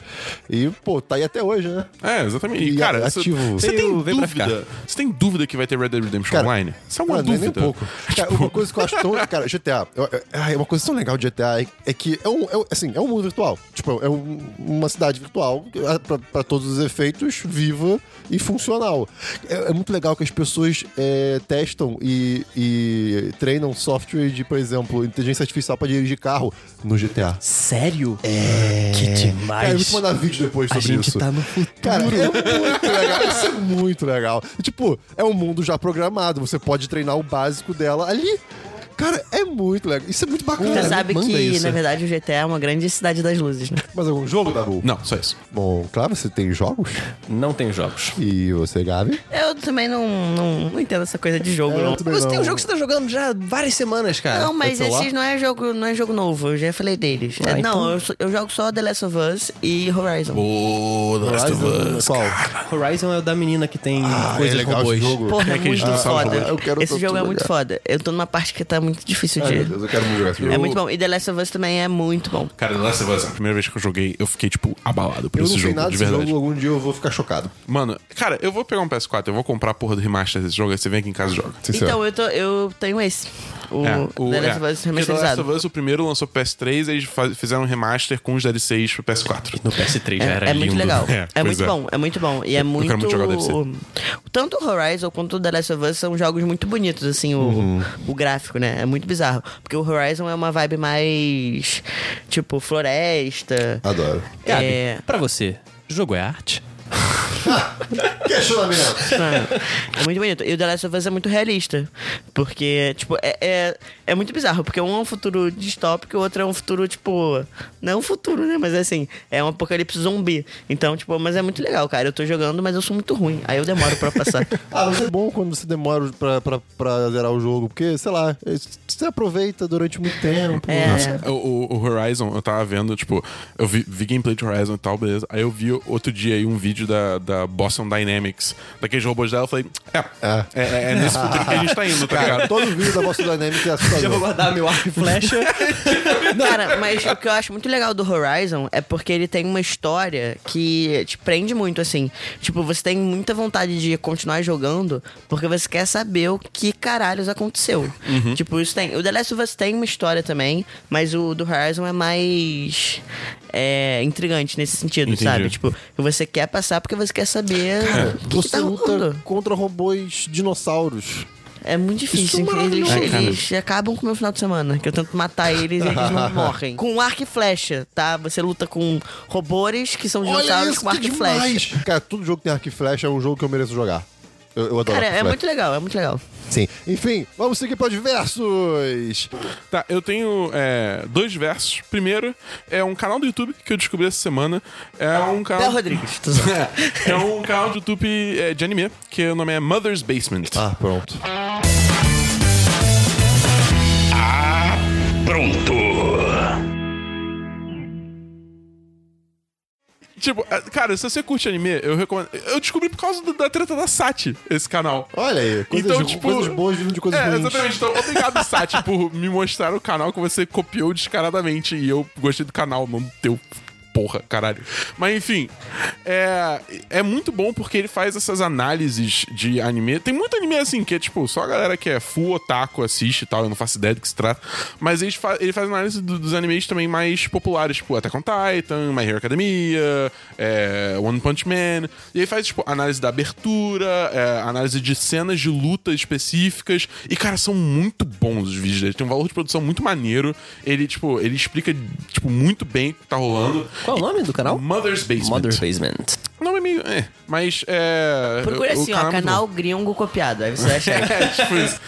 E, pô, tá aí até hoje, né?
É, exatamente. E,
E
cara,
ativo.
você tem
pra
dúvida. Você tem dúvida que vai ter Red Dead Redemption
Cara,
Online? Isso é uma
Ah, é
dúvida.
nem um pouco. Cara, uma coisa que eu acho tão. Cara, GTA. ai, uma coisa tão legal de GTA é, é que é um, é assim, é um mundo virtual. Tipo, é um- uma cidade virtual, é, pra, pra todos os efeitos, viva e funcional. É, é muito legal que as pessoas é, testam e, e treinam software de, por exemplo, inteligência artificial pra dirigir carro no GTA.
Sério? É. Que demais.
Cara, eu vou te mandar vídeo depois
a
sobre
gente
isso.
tá no futuro.
Cara, é muito legal. Isso é muito legal. E, tipo, é um mundo já programado. Você pode treinar o básico dela ali. Cara, é muito legal. Isso é muito bacana.
Você sabe
manda
que,
isso.
na verdade, o GTA é uma grande cidade das luzes, né?
Mas algum jogo, Dabu?
Não, só isso.
Bom, claro, você tem jogos.
Não tem jogos.
E você, Gabi?
Eu também não, não, não entendo essa coisa de jogo,
É,
não.
Mas
não.
tem um jogo que você tá jogando já há várias semanas, cara.
Não, mas
É
esses não é jogo, não é jogo novo, eu já falei deles.
Ah,
É,
então-
Não, eu, eu jogo só The Last of Us e Horizon.
Ô, The Last of
Horizon,
Us.
qual?
Horizon é o da menina que tem
Ah,
coisas
é legal
robôs.
esse jogo.
Porra,
É
é, muito
sabe
foda.
jogar.
Eu quero
Esse jogo é muito foda. Eu tô numa parte que tá muito difícil
Ai,
de.
meu Deus, eu quero muito jogar esse jogo.
É muito bom. E The Last of Us também é muito bom.
Cara, The Last of Us, a primeira vez que eu joguei, eu fiquei, tipo, abalado por
Eu
esse
não sei
jogo,
nada
de verdade.
jogo, algum dia eu vou ficar chocado.
Mano, cara, eu vou pegar um PS4, eu vou comprar a porra do remaster desse jogo, aí você vem aqui em casa e joga.
Então, eu, tô, eu tenho esse. O,
É,
The Last
é.
of Us
Porque The Last
remasterizado.
of Us, o primeiro lançou pro PS3, aí eles fizeram um remaster com os DLCs pro PS4.
No PS3 já era
É, é
lindo.
muito legal.
É,
É, muito
é.
bom, é muito bom. E é
Eu
muito.
quero muito jogar o DLC.
Tanto o Horizon quanto o The Last of Us são jogos muito bonitos, assim, o,
Uhum.
o gráfico, né? É muito bizarro. Porque o Horizon é uma vibe mais. Tipo, floresta.
Adoro.
Gabi,
É.
pra você, jogo é arte?
Questionamento.
É muito bonito. E o The Last of Us é muito realista. Porque, tipo, é, é, é muito bizarro. Porque um é um futuro distópico e o outro é um futuro, tipo. Não é um futuro, né? Mas assim, é um apocalipse zumbi. Então, tipo, mas é muito legal, cara. Eu tô jogando, mas eu sou muito ruim. Aí eu demoro pra passar.
Ah, mas é bom quando você demora pra, pra, pra zerar o jogo, porque, sei lá, você aproveita durante muito tempo.
É.
O, o- o Horizon, eu tava vendo, tipo, eu vi, vi gameplay de Horizon e tal, beleza. Aí eu vi outro dia aí um vídeo da, da Boston Dynamics, daqueles robôs dela, eu falei, é,
É.
é, é, é nesse futuro que a gente tá indo, tá
Cara,
ligado?
todo vídeo da Boston Dynamics é
Já vou
assustador.
guardar meu arco e flecha.
Cara, mas o que eu acho muito legal do Horizon é porque ele tem uma história que te prende muito, assim. Tipo, você tem muita vontade de continuar jogando porque você quer saber o que caralhos aconteceu. Tipo, isso tem. O The Last of Us tem uma história também, mas o do Horizon é mais. é, intrigante nesse sentido,
Entendi.
sabe? Tipo, que você quer passar porque você quer saber o que, que
Você
tá
luta
rolando.
contra robôs dinossauros.
É muito difícil.
Isso é
eles,
maravilhoso.
eles acabam com o meu final de semana. Que eu tento matar eles e eles não morrem. Com arco e flecha, tá? Você luta com robôs que são dinossauros com arco e flecha.
Cara, todo jogo que tem arco e flecha é um jogo que eu mereço jogar. Eu, eu adoro
Cara, é muito legal, é muito legal.
Sim. Enfim, vamos seguir para diversos.
Tá, eu tenho é, dois versos. Primeiro, é um canal do YouTube que eu descobri essa semana. É um
Del
canal.
Rodrigues.
É, é um canal de YouTube é, de anime, que o nome é Mother's Basement.
Ah, pronto.
Tipo, é, cara, se você curte anime, eu recomendo. Eu descobri por causa da treta da Sati, esse canal.
Olha aí, coisas,
Então, tipo,
coisas boas vindo de coisas
É,
ruins.
exatamente. Então, obrigado, Sati, por me mostrar o canal que você copiou descaradamente. E eu gostei do canal, não teu. Porra, caralho. Mas enfim, é, é muito bom porque ele faz essas análises de anime. Tem muito anime assim, que é tipo, só a galera que é full otaku assiste e tal, eu não faço ideia do que se trata. Mas ele, fa ele faz análise do- dos animes também mais populares, tipo Attack on Titan, My Hero Academia, é, One Punch Man. E aí faz, tipo, análise da abertura, é, análise de cenas de luta específicas. E, cara, são muito bons os vídeos dele. Tem um valor de produção muito maneiro. Ele, tipo, ele explica, tipo, muito bem o que tá rolando.
Qual é o nome do canal?
Mother's Basement.
Mother's Basement.
O nome é meio. É, mas é.
Procura assim, ó,
canal é
canal gringo copiado. Aí você acha aí.
É, tipo isso.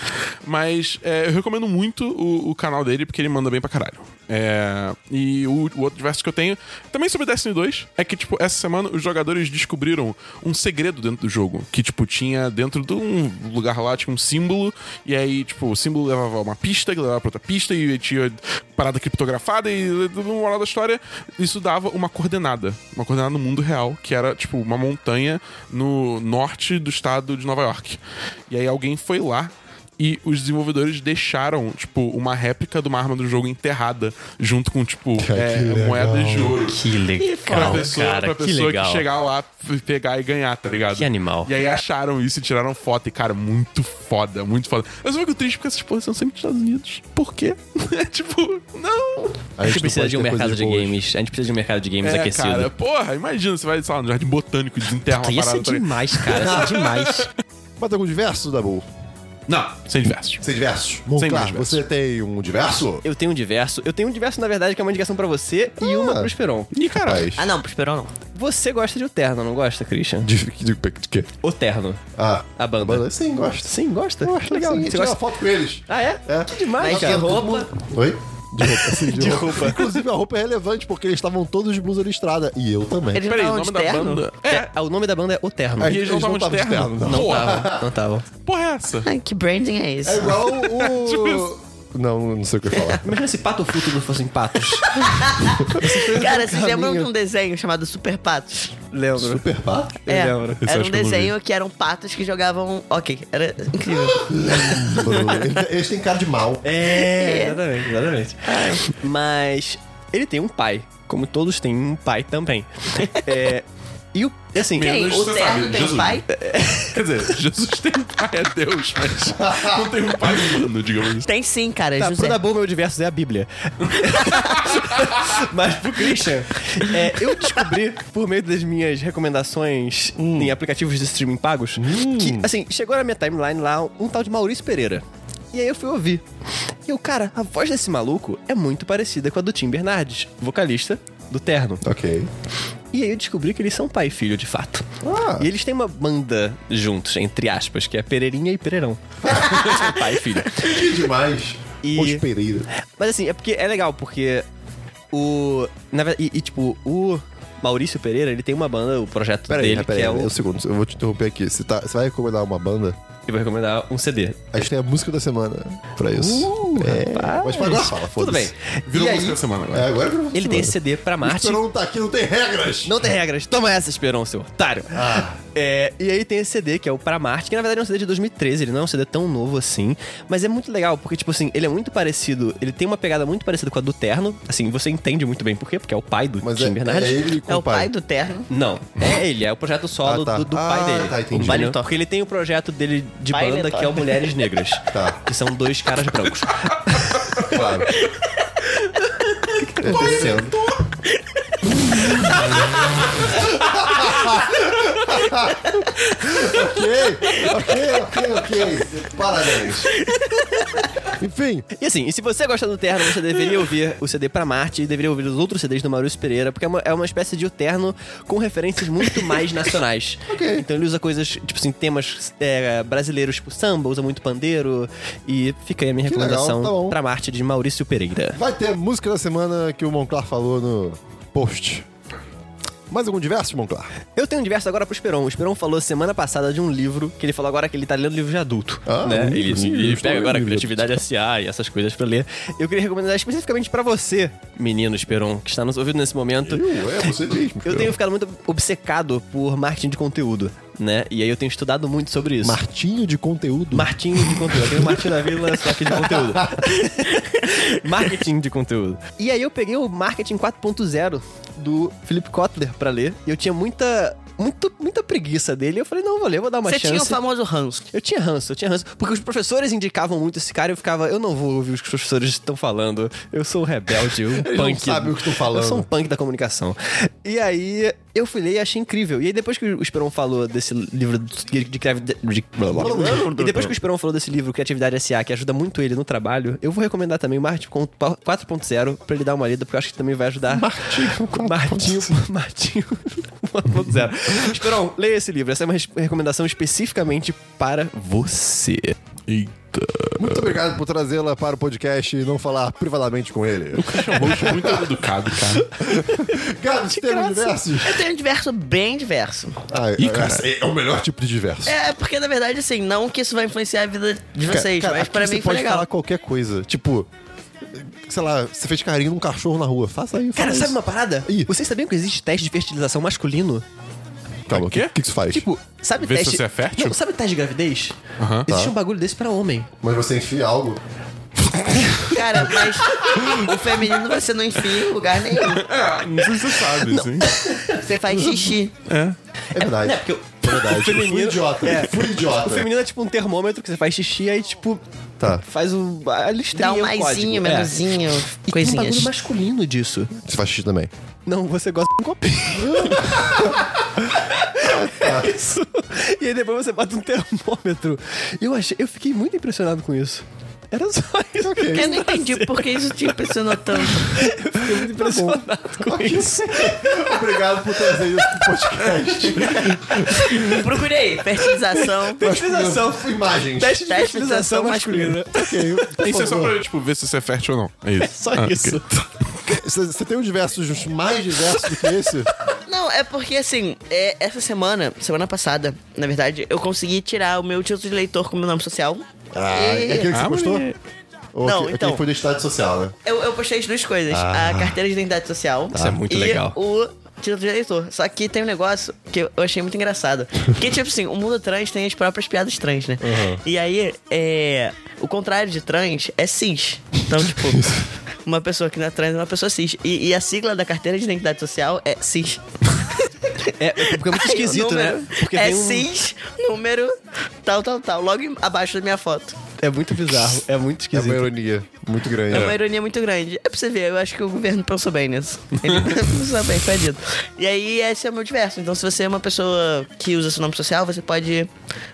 Mas é, eu recomendo muito o, o canal dele porque ele manda bem pra caralho. É, e o, o outro verso que eu tenho, também sobre Destiny 2, é que, tipo, essa semana os jogadores descobriram um segredo dentro do jogo. Que, tipo, tinha dentro de um lugar lá, tinha um símbolo, e aí, tipo, o símbolo levava uma pista, que levava pra outra pista, e tinha parada criptografada, e no moral da história, isso dava uma coordenada. Uma coordenada no mundo real, que era, tipo, uma montanha no norte do estado de Nova York. E aí alguém foi lá e os desenvolvedores deixaram, tipo, uma réplica de uma arma do jogo enterrada, junto com, tipo, é,
que
moedas de ouro.
Que
Pra
legal,
pessoa,
cara.
pra
que
pessoa que,
legal.
chegar lá, pegar e ganhar, tá ligado?
Que animal.
E aí acharam isso e tiraram foto. E, cara, muito foda, muito foda. Eu só fico triste porque essas porras são sempre nos Estados Unidos. Por quê? É tipo, não.
A gente
não
precisa de um mercado de
boas.
games. A gente precisa de um mercado de games
É,
aquecido.
cara, porra, imagina, você vai, sei lá, no Jardim Botânico e desenterra uma parada.
ser
pra-
demais, cara. Ia ser demais.
Mas algum diverso, Dabu?
Não, sem diversos.
Sem diversos. Bom,
Sem
claro,
diversos.
você tem um diverso?
Eu tenho um diverso. Eu tenho um diverso, na verdade, que é uma indicação pra você e uma pro Esperon.
Ih, caralho.
Ah, não, pro Esperão não.
Você gosta de O Terno, não gosta, Christian?
De, de, de, quê?
O Terno.
Ah,
A banda.
banda? Sim, gosto.
Sim, gosta?
Gosto,
Legal.
Sim,
Você gosta?
foto com eles.
Ah, é?
É.
Que demais,
Mas
cara.
roupa.
Oi? De roupa, sim, de,
De
roupa.
roupa.
Inclusive, a roupa é relevante porque eles estavam todos de blusa listrada. E eu também.
Eles
Peraí, o nome da
terno?
banda.
É,
É,
o nome da banda é O Terno.
É,
e eles não
eles não
estavam de terno.
Não
Porra,
estavam, não estavam.
porra é essa?
Ai, que branding é esse?
É igual
Tipo
o... não, não sei o que eu ia falar.
Imagina se Pato Futuro fossem patos.
Cara, vocês lembram de um desenho chamado Super Patos?
Lembro.
Super pato?
É,
Eu lembro.
Esse eu
era
acho
um
que eu não
desenho que eram patos que jogavam. Ok, era incrível.
Eles- Eles têm cara de mal.
É, exatamente, exatamente. Mas ele tem um pai, como todos têm um pai também. É, e o, assim,
Quem?
Menos,
O Terno
sabe,
tem
Jesus.
pai?
Quer dizer, Jesus tem pai, é Deus, mas não tem um pai humano, digamos assim.
Tem sim, cara.
Tá,
José.
pro Dabu, meu diverso é a Bíblia. Mas pro Christian, é, eu descobri, por meio das minhas recomendações em aplicativos de streaming pagos, que, assim, chegou na minha timeline lá um tal de Maurício Pereira. E aí eu fui ouvir. E eu, cara, a voz desse maluco é muito parecida com a do Tim Bernardes, vocalista do Terno.
Ok.
E aí eu descobri que eles são pai e filho, de fato.
Ah.
E eles têm uma banda juntos, entre aspas, que é Pereirinha e Pereirão. Pai e filho.
Que demais.
E-
Os Pereira.
Mas assim, é porque é legal, porque o. Na verdade, e, e, tipo, o Maurício Pereira, ele tem uma banda, o projeto
Peraí,
dele,
peraí,
que é
um
o.
segundo. Eu vou te interromper aqui. Você, tá, você vai recomendar uma banda?
Eu vou recomendar um CD.
A gente tem a música da semana pra isso.
Uh,
é,
rapaz.
mas agora fala,
Tudo bem.
foda-se.
Virou
e
música
aí,
da semana agora.
É, agora virou
ele tem esse CD pra
O
Marte.
Esperão não tá aqui, não tem regras.
Não tem regras. Toma essa, Esperon, seu otário.
Ah.
É, e aí tem esse CD, que é o Pra Marte, que na verdade é um CD de 2013, ele não é um CD tão novo assim, mas é muito legal, porque, tipo assim, ele é muito parecido, ele tem uma pegada muito parecida com a do Terno, assim, você entende muito bem por quê, porque é o pai do
Mas
Tim
é,
Bernardes.
é ele com
É o pai do Terno.
Não, é ele, é o projeto solo
Ah, tá.
do, do
Ah,
pai dele.
tá, entendi.
Entendeu? Porque ele tem o projeto dele de
Baile
banda, que é o Mulheres Negras.
Tá.
Que são dois caras brancos.
Claro. Acontecendo. Ok, ok, ok, ok. Parabéns. Enfim,
E assim, e se você gosta do Terno, você deveria ouvir o CD pra Marte e deveria ouvir os outros CDs do Maurício Pereira, porque é uma, é uma espécie de o Terno com referências muito mais nacionais.
Ok.
Então ele usa coisas, tipo assim, temas é, brasileiros, tipo samba, usa muito pandeiro. E fica aí a minha
Que legal,
recomendação
tá bom.
pra Marte de Maurício Pereira.
vai ter música da semana que o Monclar falou no post. Mais algum diverso, Monclar?
Eu tenho um diverso agora pro Esperon. O Esperon falou semana passada de um livro, que ele falou agora que ele tá lendo livro de adulto.
Ah,
né?
livro,
Ele,
sim,
ele pega agora Criatividade SA e essas coisas pra ler. Eu queria recomendar especificamente pra você, menino Esperon, que está nos ouvindo nesse momento.
Eu, é você mesmo.
Eu tenho ficado muito obcecado por marketing de conteúdo, né? E aí eu tenho estudado muito sobre isso.
Martinho de conteúdo.
Martinho de conteúdo. Eu tenho Martinho da Vila, só que de conteúdo. marketing de conteúdo. E aí eu peguei o Marketing 4.0 do Philip Kotler pra ler. E eu tinha muita, muito, muita preguiça dele. Eu falei, não, vou ler, vou dar uma
Você
chance.
tinha o famoso ranço.
Eu tinha ranço, eu tinha ranço. Porque os professores indicavam muito esse cara e eu ficava, eu não vou ouvir o que os professores estão falando. Eu sou um rebelde, um
Eles não
punk.
sabem o que estão falando.
Eu sou um punk da comunicação. E aí eu fui ler e achei incrível. E aí depois que o Esperon falou desse livro de, de, de- E depois que o Esperon falou desse livro, Criatividade S.A., que ajuda muito ele no trabalho, eu vou recomendar também o Martin 4.0 pra ele dar uma lida, porque eu acho que também vai ajudar. Martinho 4.0. Martinho 4.0. Esperon, leia esse livro. Essa é uma recomendação especificamente para você.
Eita.
Muito obrigado por trazê-la para o podcast e não falar privadamente com ele.
É um host muito educado, cara.
Cara, você tem diversos?
Eu tenho um diverso bem diverso.
Ah,
Ih,
é,
cara.
é o melhor tipo de diverso.
É, porque na verdade, assim, não que isso vai influenciar a vida de vocês,
cara,
mas
aqui
pra
você
mim foi
pode
legal.
falar qualquer coisa. Tipo, sei lá, você fez carinho num cachorro na rua. Faça aí,
Cara, sabe
isso.
uma parada?
Ih.
Vocês sabiam que existe teste de fertilização masculino?
Calma, o
Quê?
que, que isso faz?
Tipo, sabe
Vê se
teste...
você é fértil?
Não, sabe teste de gravidez?
Aham.
Existe
Tá.
um bagulho desse pra homem.
Mas você enfia algo.
Cara, mas o feminino você não enfia em lugar nenhum.
Não sei se você sabe, assim.
Você faz xixi.
É.
É verdade.
Né, porque o-
É verdade.
o feminino-
Fui idiota.
É.
Fui idiota.
O feminino é tipo um termômetro que você faz xixi e aí, tipo,
Tá.
faz o, a listrinha,
Dá um
o
maisinho,
código. É. E tem um bagulho
coisinhas.
masculino disso.
Você faz xixi também.
Não, você gosta de um copinho. isso. E aí depois você bota um termômetro. Eu achei, eu fiquei muito impressionado com isso. Era só isso.
Eu não entendi por que isso te impressionou tanto.
Eu fiquei muito impressionado com isso.
Obrigado por trazer isso pro podcast.
Procurei. Fertilização.
Fertilização.
Imagens.
Teste de fertilização
de
masculina.
Ok,
Isso é só pra, tipo, ver se você é fértil ou não. É isso.
Só
Ah,
isso.
Você tem um diversos mais diversos do que esse?
Não, é porque assim, é, essa semana, semana passada, na verdade, eu consegui tirar o meu título de leitor com meu nome social.
Ah,
E-
é aquele que você
Ah,
postou? Ou
Não,
aquele,
então.
aquele que foi identidade social, né?
Eu, eu postei as duas coisas: a carteira de identidade social.
Isso é muito
e
legal.
o título de eleitor. Só que tem um negócio que eu achei muito engraçado. Porque, tipo assim, o mundo trans tem as próprias piadas trans, né? E aí, é. O contrário de trans é cis. Então, tipo. Uma pessoa que não é trans é uma pessoa cis. E, e a sigla da carteira de identidade social é cis.
É, porque é muito esquisito, né?
número
Porque
é
um...
cis, número tal, tal, tal. Logo abaixo da minha foto.
É muito bizarro, é muito
É
esquisito.
uma ironia muito grande.
É uma ironia muito grande. É pra você ver, eu acho que o governo pensou bem nisso. Ele pensou bem, foi dito. E aí, esse é o meu diverso. Então, se você é uma pessoa que usa seu nome social, você pode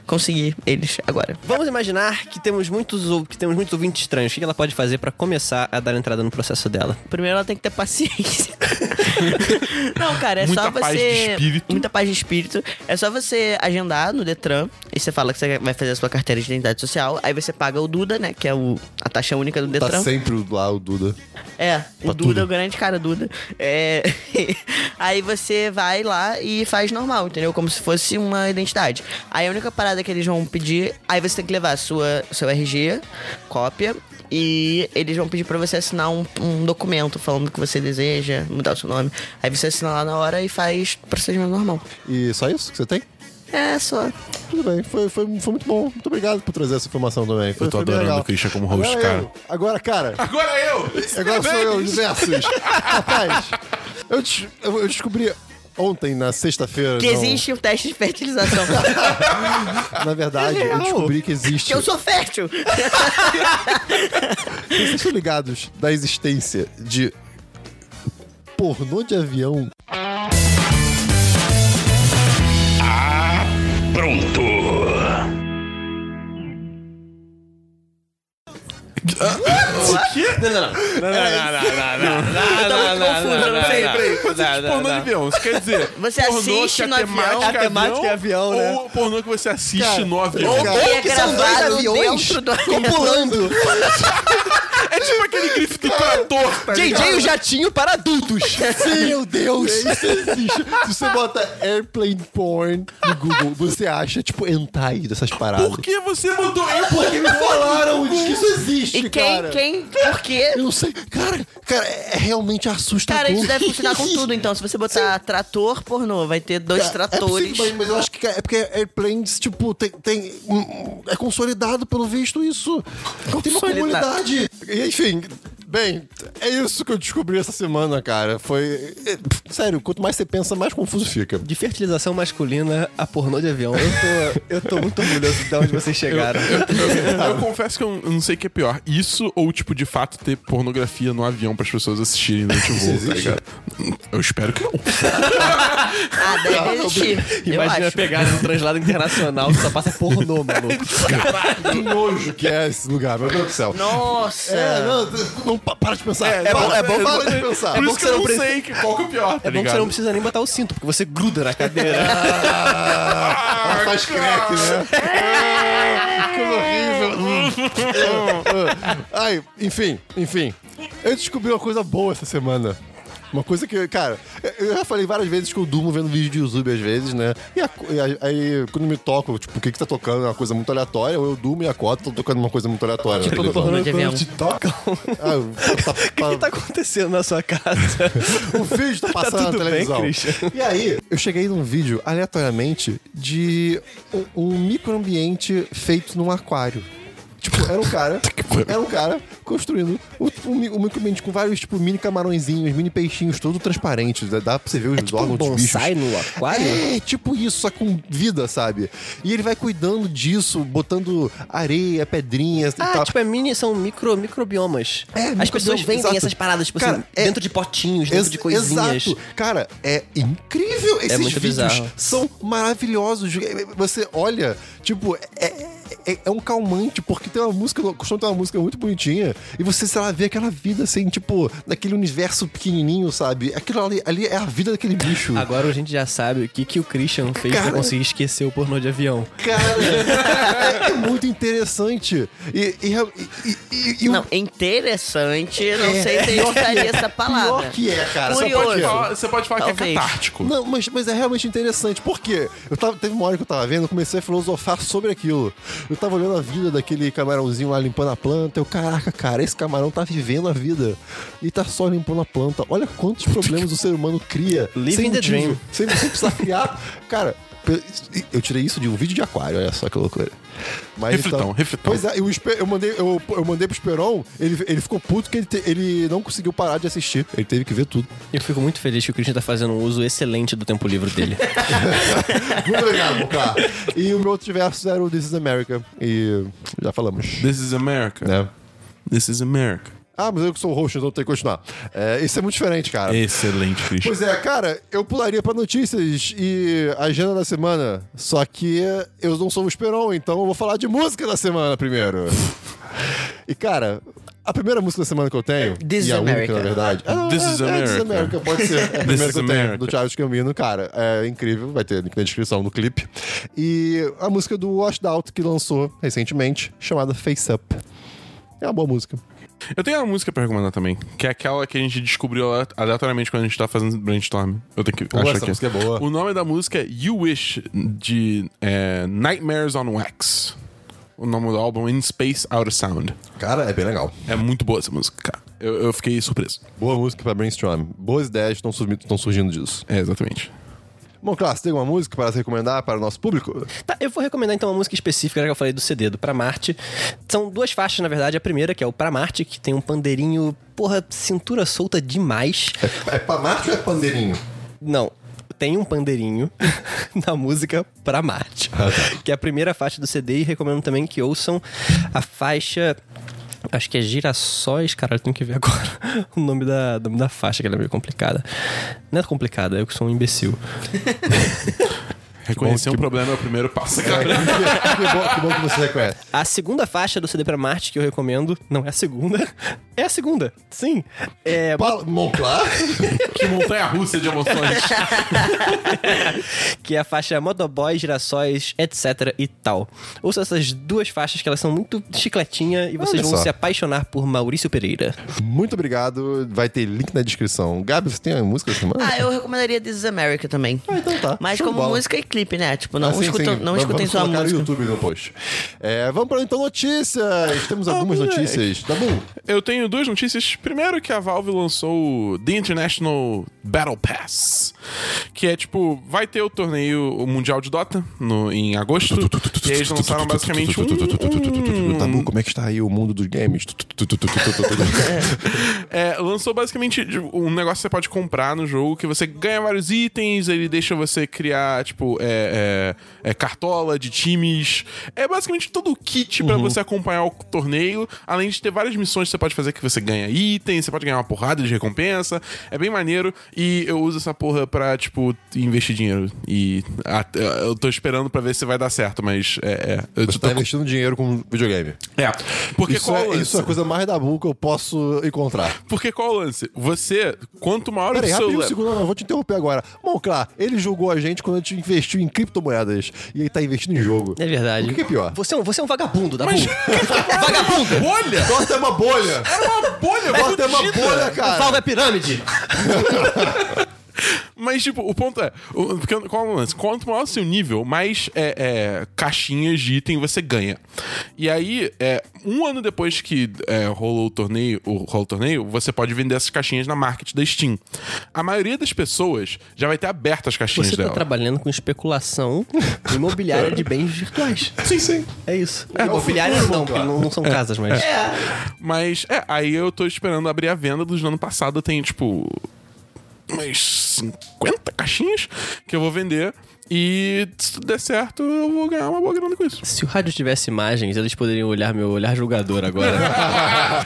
conseguir eles agora.
Vamos imaginar que temos muitos, que temos muitos ouvintes estranhos. O que ela pode fazer pra começar a dar entrada no processo dela?
Primeiro, ela tem que ter paciência. Não, cara, é
Muita
só você.
paz de espírito.
Muita paz de espírito. É só você agendar no Detran. E você fala que você vai fazer a sua carteira de identidade social. Aí você paga o Duda, né? Que é o, a taxa única do Detran.
Tá sempre lá o Duda.
É, o
Pra
Duda,
tudo.
o grande cara Duda. É... aí você vai lá e faz normal, entendeu? Como se fosse uma identidade. Aí a única parada que eles vão pedir, aí você tem que levar a sua, seu RG, cópia, e eles vão pedir pra você assinar um, um documento falando que você deseja mudar o seu nome. Aí você assina lá na hora e faz procedimento normal.
E só isso que você tem?
É, só.
Tudo bem, foi, foi, foi muito bom. Muito obrigado por trazer essa informação também. Foi,
Eu tô
foi
adorando
legal.
o Christian como host,
agora
cara.
eu. Agora, cara,
Agora eu!
agora sou eu, diversos. Rapaz, eu, des- eu- descobri ontem, na sexta-feira.
Que
não-
existe o teste de fertilização.
Na verdade, eu descobri que existe.
que eu sou fértil.
Vocês estão ligados da existência de pornô de avião?
pronto. Não, não, não. Não, não, não, não, não, não, não,
não, não
não,
Peraí, quando você
não,
diz
não,
pornô de
não.
avião, isso quer dizer
Você
pornô
assiste
que a
no avião?
temática
A temática é avião, né?
Ou pornô que você assiste
Cara,
no avião.
Ou
que são dois aviões
dentro do
pulando.
É tipo aquele grifo do trator, tá ligado?
JJ o jatinho para adultos.
Meu Deus! Isso existe. Se você bota airplane porn no Google, você acha, tipo, hentai dessas paradas.
Por que você mudou eu?
Porque me falaram que isso existe,
E quem,
cara.
quem, por quê?
Eu não sei. Cara, cara, é realmente assustador.
Cara, isso deve funcionar com tudo, então. Se você botar trator pornô, vai ter dois
É
tratores.
possível, mas, eu acho que é porque Airplanes, tipo, tem. tem hum, é consolidado pelo visto isso. Tem uma comunidade. E, Enfim, bem, é isso que eu descobri essa semana, cara. Foi. é, sério, quanto mais você pensa, mais confuso fica.
De fertilização masculina a pornô de avião. Eu tô, eu tô muito orgulhoso de onde vocês chegaram.
Eu confesso que eu eu não sei o que é pior. Isso ou, tipo, de fato, ter pornografia no avião pras pessoas assistirem durante o voo, tá ligado? Eu espero que não.
Ah, deve existir. Eu
Imagina
acho.
pegar um translado internacional que só passa pornô, maluco.
Que nojo que é esse lugar, meu Deus do céu.
Nossa!
É, não, não, pa- para de pensar.
É,
para,
bom- é bom-
para de pensar.
Por
bom
isso
que
que eu
você
não
não
sei que- qual que é o pior, tá
É bom que você não precisa nem botar o cinto, porque você gruda na cadeira.
Ah, ela faz crack, né? Ah, que horrível. Ai, enfim, enfim. Eu descobri uma coisa boa essa semana. Uma coisa que, cara, eu já falei várias vezes que eu durmo vendo vídeo de YouTube às vezes, né? E, a- aí- quando me toco, tipo, o que que tá tocando é uma coisa muito aleatória, ou eu durmo e acordo, tô tocando uma coisa muito aleatória.
Tipo no pornô de avião.
te tocam.
Ah, tá-
O que, que tá acontecendo na sua casa?
o vídeo tá passando
tudo
na
bem,
televisão.
Christian?
e aí, eu cheguei num vídeo, aleatoriamente, de um, um microambiente feito num aquário. Tipo, era um cara. era um cara construindo um, um, um microambiente com vários, tipo, mini camarõezinhos, mini peixinhos, todo transparentes. Dá, dá pra você ver os
tipo um
órgãos bichos.
bonsai no aquário?
É, tipo isso, só com vida, sabe? E ele vai cuidando disso, botando areia, pedrinhas e
Ah,
tal.
tipo, é mini, são micro, microbiomas.
É,
As pessoas vendem
exato.
essas paradas, tipo
Cara,
assim,
é-
dentro de potinhos, dentro de coisinhas.
Exato. Cara, é incrível. Esses
muito
vídeos
bizarro.
são maravilhosos. Você olha, tipo, é, é, é um calmante, porque tem uma música, costuma ter uma música muito bonitinha, e você, sei lá, vê aquela vida assim, tipo, naquele universo pequenininho, sabe? Aquilo ali, ali é a vida daquele bicho.
Agora a gente já sabe o que, que o Christian fez
Cara-
pra conseguir esquecer o pornô de avião.
Cara, é, é muito interessante. E, e, e, e- e o-
Não, interessante, não
É,
sei se eu usaria essa palavra.
Pior que é, cara.
Curioso.
por quê?
Fala- Você pode falar que é catártico.
Não, mas, mas é realmente interessante, porque eu tava, teve uma hora que eu tava vendo, eu comecei a filosofar sobre aquilo. Eu tava olhando a vida daquele camarãozinho lá limpando a planta, eu, caraca, cara, esse camarão tá vivendo a vida. E tá só limpando a planta. Olha quantos problemas o ser humano cria.
Living
sem
the
motivo,
dream.
Sem, sem precisar criar. Cara, eu tirei isso de um vídeo de aquário, olha só que loucura. Mas,
Reflitão, reflitão.
Pois é, eu, eu mandei, eu, eu mandei pro Esperon, ele, ele ficou puto que ele, te- ele não conseguiu parar de assistir. Ele teve que ver tudo.
Eu fico muito feliz que o Christian tá fazendo um uso excelente do tempo livre dele.
Muito obrigado, Boca. E o meu outro verso era o This is America. E já falamos.
This is America.
Né?
This is America.
Ah, mas eu que sou o host, então tenho que continuar. É, isso é muito diferente, cara.
Excelente, Christian.
Pois é, cara, eu pularia pra notícias e agenda da semana. Só que eu não sou o Esperon, então eu vou falar de música da semana primeiro. E, cara, a primeira música da semana que eu tenho.
This
e
is
a única,
America.
na verdade. Ah, não,
This
é,
is
é, This is
America.
America, pode ser. É a primeira
is
que eu tenho,
America.
do Charles Gambino, cara. É incrível, vai ter link na descrição do clipe. E a música do Washed Out, que lançou recentemente, chamada Face Up. É uma boa música.
Eu tenho uma música pra recomendar também, que é aquela que a gente descobriu ale- aleatoriamente quando a gente tá fazendo brainstorm. Eu tenho que
Pô,
achar
essa
que
música é boa.
O nome da música é You Wish, de é, Nightmares on Wax. O nome do álbum In Space Out of Sound.
Cara, é bem legal.
É muito boa essa música, cara. Eu, eu fiquei surpreso.
Boa música pra brainstorm. Boas ideias estão surgindo disso.
É, exatamente.
Bom, Clássico, tem alguma música para recomendar para o nosso público?
Tá, eu vou recomendar então uma música específica, já que eu falei do CD, do Pra Marte. São duas faixas, na verdade. A primeira, que é o Pra Marte, que tem um pandeirinho, porra, cintura solta demais.
É pra Marte ou é pandeirinho?
Não, tem um pandeirinho na música Pra Marte, que é a primeira faixa do CD. E recomendo também que ouçam a faixa. Acho que é Girassóis, cara, eu tenho que ver agora o nome da, nome da faixa, que ela é meio complicada. Não é complicada, eu que sou um imbecil.
Reconhecer
que
um problema é o primeiro passo,
É,
cara.
que, que- que bom, que bom que você reconhece.
A segunda faixa do CD pra Marte que eu recomendo, não é a segunda, é a segunda, sim. É,
Pa- Monclar?
que montanha russa de emoções.
que é a faixa Motoboy, Girassóis, etc e tal. Ouça essas duas faixas que elas são muito chicletinha e vocês
Olha
vão
só.
se apaixonar por Maurício Pereira.
Muito obrigado. Vai ter link na descrição. Gabi, você tem a música da semana?
Ah, eu recomendaria This is America também.
Ah, então tá.
Mas
Show
como
bola.
música e clipe, né? Tipo, não
Ah, sim,
escutem,
sim.
não
Vamos-
escutem só a música.
no YouTube no post. É, vamos para então notícias. Temos algumas
moleque.
notícias. Tá bom?
Eu tenho duas notícias. Primeiro que a Valve lançou o The International Battle Pass. Que é tipo, vai ter o torneio mundial de Dota no, em agosto. e aí eles lançaram basicamente um, um,
Tabu, como é que está aí o mundo dos games?
É, lançou basicamente tipo, um negócio que você pode comprar no jogo, que você ganha vários itens, ele deixa você criar, tipo, é, é, é, cartola de times. É basicamente todo o kit pra você acompanhar o torneio, além de ter várias missões que você pode fazer que você ganha itens, você pode ganhar uma porrada de recompensa. É bem maneiro. E eu uso essa porra pra, tipo, investir dinheiro. E ah, eu tô esperando pra ver se vai dar certo, mas é. é eu
Você
tô
tá investindo dinheiro com videogame.
É. Porque
Isso é, isso é a coisa mais da bull que eu posso encontrar.
Porque qual o lance? Você, quanto maior
Peraí,
o seu.
rapidinho, um segundo, não, vou te interromper agora. Monclar, ele julgou a gente quando a gente investiu em criptomoedas e ele tá investindo em jogo.
É verdade.
O que que é pior?
Você é um, você é um vagabundo, da
Mas-
Vagabundo!
Bolha!
Dota é uma bolha!
Era uma bolha
Dota é uma bolha, cara!
Valve é pirâmide!
Mas, tipo, o ponto é... o- porque, qual é o lance? Quanto maior o seu nível, mais é, é, caixinhas de item você ganha. E aí, é, um ano depois que é, rolou o torneio, o, rolou o torneio, você pode vender essas caixinhas na market da Steam. A maioria das pessoas já vai ter aberto as caixinhas
Você tá
dela.
trabalhando com especulação imobiliária de bens virtuais.
Sim, sim.
É isso.
É
imobiliária não, porque não, não são casas, mas.
Mas, é, aí eu tô esperando abrir a venda dos do ano passado. Tem, tipo, umas 50 caixinhas que eu vou vender. E se tudo der certo, eu vou ganhar uma boa grana com isso.
Se o rádio tivesse imagens, eles poderiam olhar meu olhar julgador agora.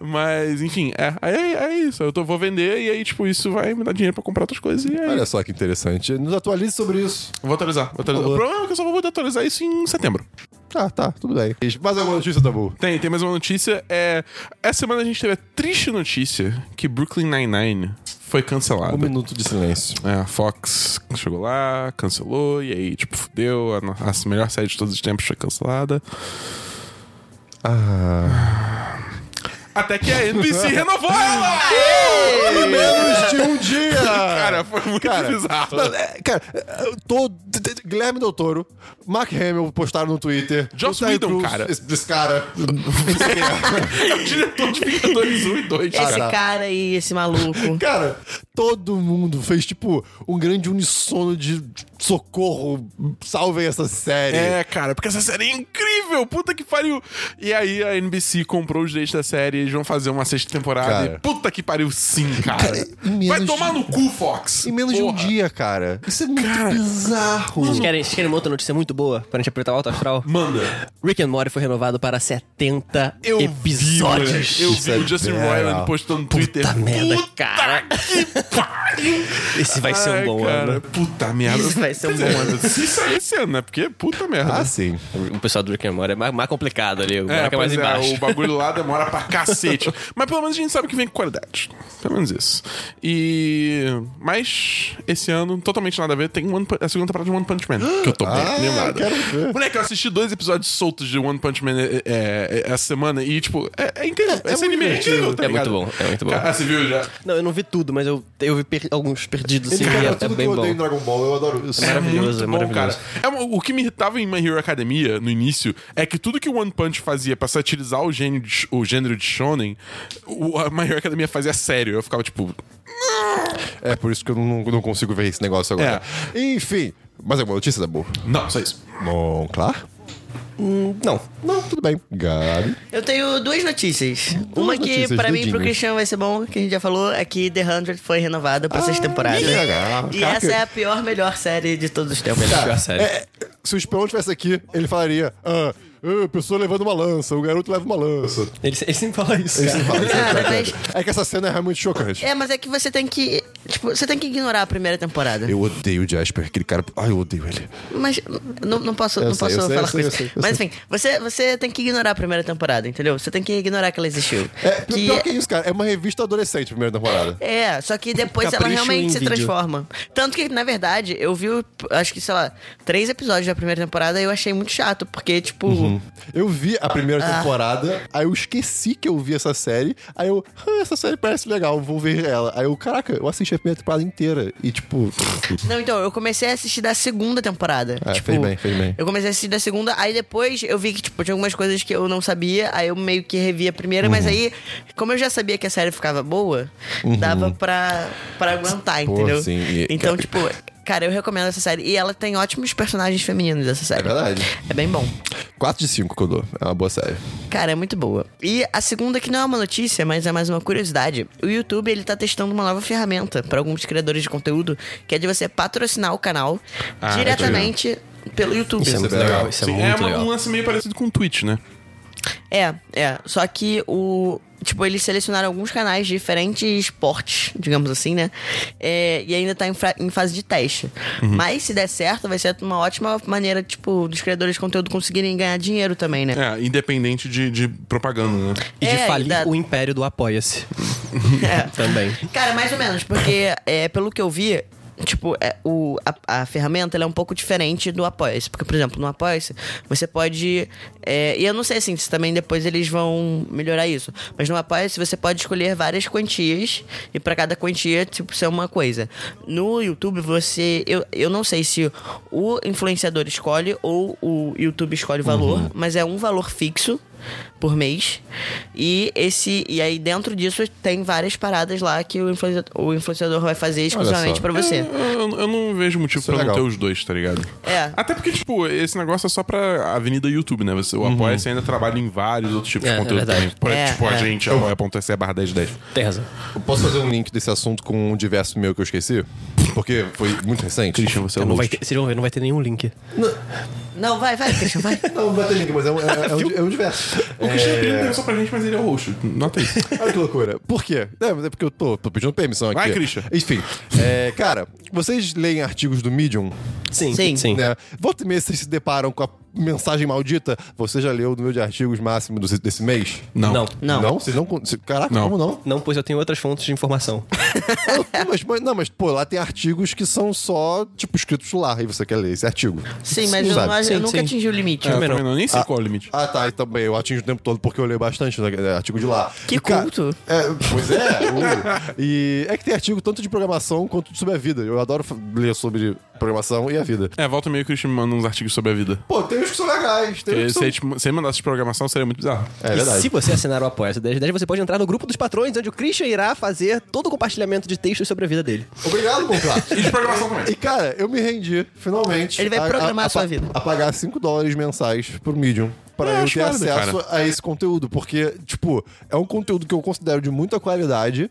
Mas, enfim, é, é, é isso. Eu tô, vou vender e aí, tipo, isso vai me dar dinheiro pra comprar outras coisas. E aí,
Olha só que interessante. Nos atualize sobre isso.
vou atualizar. Vou atualizar. O problema é que eu só vou atualizar isso em setembro.
Tá, tá, tudo bem. Mais alguma notícia, Tabu?
Tem, tem mais uma notícia. É, essa semana a gente teve a triste notícia que Brooklyn Nine-Nine foi cancelado.
Um minuto de silêncio.
É, a Fox chegou lá, cancelou, e aí, tipo, fudeu. A, a melhor série de todos os tempos foi cancelada.
Ah.
Até que a NBC renovou ela!
Em menos de um dia!
Cara, foi muito
Cara,
bizarro.
não, é, cara, tô. Guilherme Del Toro, Mark Hamill postaram no Twitter.
Joss Whedon, cara.
Esse, esse cara.
É o diretor de Vingadores 1 e 2.
Esse
cara.
cara aí, esse maluco.
Cara, todo mundo fez, tipo, um grande unissono de socorro. Salvem essa série.
É, cara, porque essa série é incrível! Puta que pariu! E aí a NBC comprou os direitos da série e eles vão fazer uma sexta temporada.
Cara.
E puta que pariu, sim, cara.
Cara,
Vai tomar
de-
no cu, Fox!
Em menos de um
Porra.
dia, cara. Isso é muito bizarro.
Vocês querem, vocês querem uma outra notícia muito boa pra gente apertar o alto astral?
Manda.
Rick and Morty foi renovado para 70
Eu
episódios.
Vi, eu vi
é
o Justin
bela.
Roiland postando no Twitter.
Puta merda,
Puta
cara.
que pariu!
Esse vai ser um
Ai,
bom
cara,
ano.
Puta merda.
Vai ser um bom ano.
Se sair esse ano, né? Porque puta merda.
Ah, sim.
O pessoal do Rick and Morty é mais, mais complicado ali. O
É,
é mais
é,
embaixo.
o bagulho lá demora pra cacete. Mas pelo menos a gente sabe que vem com qualidade. Pelo menos isso. E. Mas esse ano, totalmente nada a ver, tem One a segunda temporada de One Punch Man. Que eu tô bem
Ah, quero ver.
Moleque, eu assisti dois episódios soltos de One Punch Man é, é, é, essa semana e, tipo, é, é incrível.
É
Esse
muito
anime é incrível, tá
É muito bom, é muito bom.
Ah, você viu já?
Não, eu não vi tudo, mas eu, eu vi per- alguns perdidos assim.
Ele
e
quebra
é, é
tudo que
bem
eu
bom.
odeio em Dragon Ball. Eu adoro isso.
É maravilhoso, é
bom,
maravilhoso.
cara. É, o que me irritava em My Hero Academia, no início, é que tudo que o One Punch fazia pra satirizar o gênero de, o gênero de shonen, o, a My Hero Academia fazia sério. Eu ficava, tipo...
É por isso que eu não, não consigo ver esse negócio agora. Enfim, mais alguma notícia da boa?
Não, só isso.
Bom, claro.
Não.
Não, tudo bem. Gabi.
Eu tenho duas notícias. Uma que
notícias,
pra mim e pro. Cristiano vai ser bom, que a gente já falou, é que The 100 foi renovada pra sexta temporada.
legal.
E
Caraca.
essa é a pior, melhor série de todos os tempos.
Pior série.
É, se o espião estivesse aqui, ele falaria: ah, ah, a pessoa levando uma lança, o garoto leva uma lança.
Ele, ele sempre fala isso.
Ele sempre fala isso,
Cara,
cara.
mas-
É que essa cena é realmente chocante.
É, mas é que você tem que. Tipo, você tem que ignorar a primeira temporada.
Eu odeio o Jasper, aquele cara. Ai, eu odeio ele.
Mas não, não posso,
Eu
não
sei,
posso
sei,
falar
sei,
com isso. Mas enfim, você, você tem que ignorar a primeira temporada, entendeu? Você tem que ignorar que ela existiu.
É,
que,
pior que isso, cara. É uma revista adolescente, a primeira temporada.
É, só que depois ela realmente se
vídeo.
transforma. Tanto que, na verdade, eu vi, acho que, sei lá, três episódios da primeira temporada e eu achei muito chato, porque, tipo.
Uhum. Eu vi a primeira
Ah.
temporada, aí eu esqueci que eu vi essa série, aí eu, ah, essa série parece legal, vou ver ela. Aí eu, caraca, eu assisti a primeira temporada inteira e, tipo,
Não, então, eu comecei a assistir da segunda temporada.
É,
tipo,
fez bem, fez bem.
Eu comecei a assistir da segunda, aí depois eu vi que, tipo, tinha algumas coisas que eu não sabia, aí eu meio que revi a primeira,
Uhum.
mas aí, como eu já sabia que a série ficava boa, dava pra, pra aguentar,
Pô,
entendeu?
sim, e-
Então, tipo, cara, eu recomendo essa série. E ela tem ótimos personagens femininos, essa série.
É verdade.
É bem bom.
4 de 5 que eu dou. É uma boa série.
Cara, é muito boa. E a segunda, que não é uma notícia, mas é mais uma curiosidade. O YouTube, ele tá testando uma nova ferramenta para alguns criadores de conteúdo, que é de você patrocinar o canal
Ah,
diretamente pelo YouTube.
Isso é muito legal. Isso é
Sim,
muito
é uma-
legal.
um lance meio parecido com o Twitch, né?
É, é. Só que o. Tipo, eles selecionaram alguns canais de diferentes portes, digamos assim, né? É, e ainda tá em, em fase de teste. Mas se der certo, vai ser uma ótima maneira, tipo, dos criadores de conteúdo conseguirem ganhar dinheiro também, né?
É, independente de, de propaganda, né?
E de
É,
falir
da-
o império do Apoia-se.
É.
Também.
Cara, mais ou menos, porque é, pelo que eu vi, tipo, é, o, a, a ferramenta é um pouco diferente do Apoia-se. Porque, por exemplo, no Apoia-se, você pode. é, e eu não sei assim, se também depois eles vão melhorar isso. Mas no Apoia-se você pode escolher várias quantias e pra cada quantia, tipo, ser uma coisa. No YouTube, você. Eu, eu não sei se o influenciador escolhe ou o YouTube escolhe o valor, mas é um valor fixo por mês. E esse e aí dentro disso tem várias paradas lá que o influenciador, o influenciador vai fazer exclusivamente pra você.
Eu, eu não vejo motivo
Isso é
pra não
legal.
ter os dois, tá ligado?
É.
Até porque, tipo, esse negócio é só pra Avenida YouTube, né? Você, o Apoia-se ainda trabalha em vários outros tipos
É,
de
é
conteúdo
verdade.
também. Por,
É,
tipo, a
é.
gente, apoia.se barra 1010.
Tem razão.
Eu posso fazer um link desse assunto com um diverso meu que eu esqueci? Porque foi muito recente.
Christian, você é o
Não vai ter, vocês vão ver, não vai ter nenhum link.
Não, vai, vai, Christian, vai.
Não, não vai ter link, mas é um, é, é um, é um diverso.
O Christian pediu permissão pra gente, mas ele é o host. Nota aí.
Olha que loucura. Por quê? É, mas é porque eu tô, tô pedindo permissão aqui.
Vai, Christian.
Enfim, é, cara, vocês leem artigos do Medium?
Sim,
Sim.
sim.
Né? Volta e meia vocês se deparam com a mensagem maldita. Você já leu o número de artigos máximo do- desse mês?
Não.
Não.
Não.
Não? Vocês não. con- cê- Caraca,
Não.
como não?
Não, pois eu tenho outras fontes de informação.
Não, mas, mas- não, mas, pô, lá tem artigos que são só, tipo, escritos lá. E você quer ler esse artigo.
Sim, mas eu,
Sabe?
não acho-
Sim,
eu nunca
sim.
atingi o limite.
É, eu
Também
não. Nem sei qual é o limite.
Ah, tá. E também eu atingo o tempo todo porque eu leio bastante né, é, artigo de lá.
Que
E, cara,
culto.
É, pois é. uh. e é que tem artigo tanto de programação quanto sobre a vida. Eu adoro fa- ler sobre programação e a vida.
É, volta meio que o Christian me manda uns artigos sobre a vida.
Pô, tem que são legais. Tem
Porque
que
se
são...
mandasse de programação, seria muito bizarro.
É
E
verdade.
se você assinar o Apoia-se 1010, você pode entrar no grupo dos patrões, onde o Christian irá fazer todo o compartilhamento de textos sobre a vida dele.
Obrigado, Monclar.
E de programação também.
E, cara, eu me rendi, finalmente.
Ele vai programar a sua
pa-
vida.
A pagar 5 dólares mensais por Medium. Pra
É,
eu
acho
ter
válido,
acesso a esse conteúdo. Porque, tipo, é um conteúdo que eu considero de muita qualidade.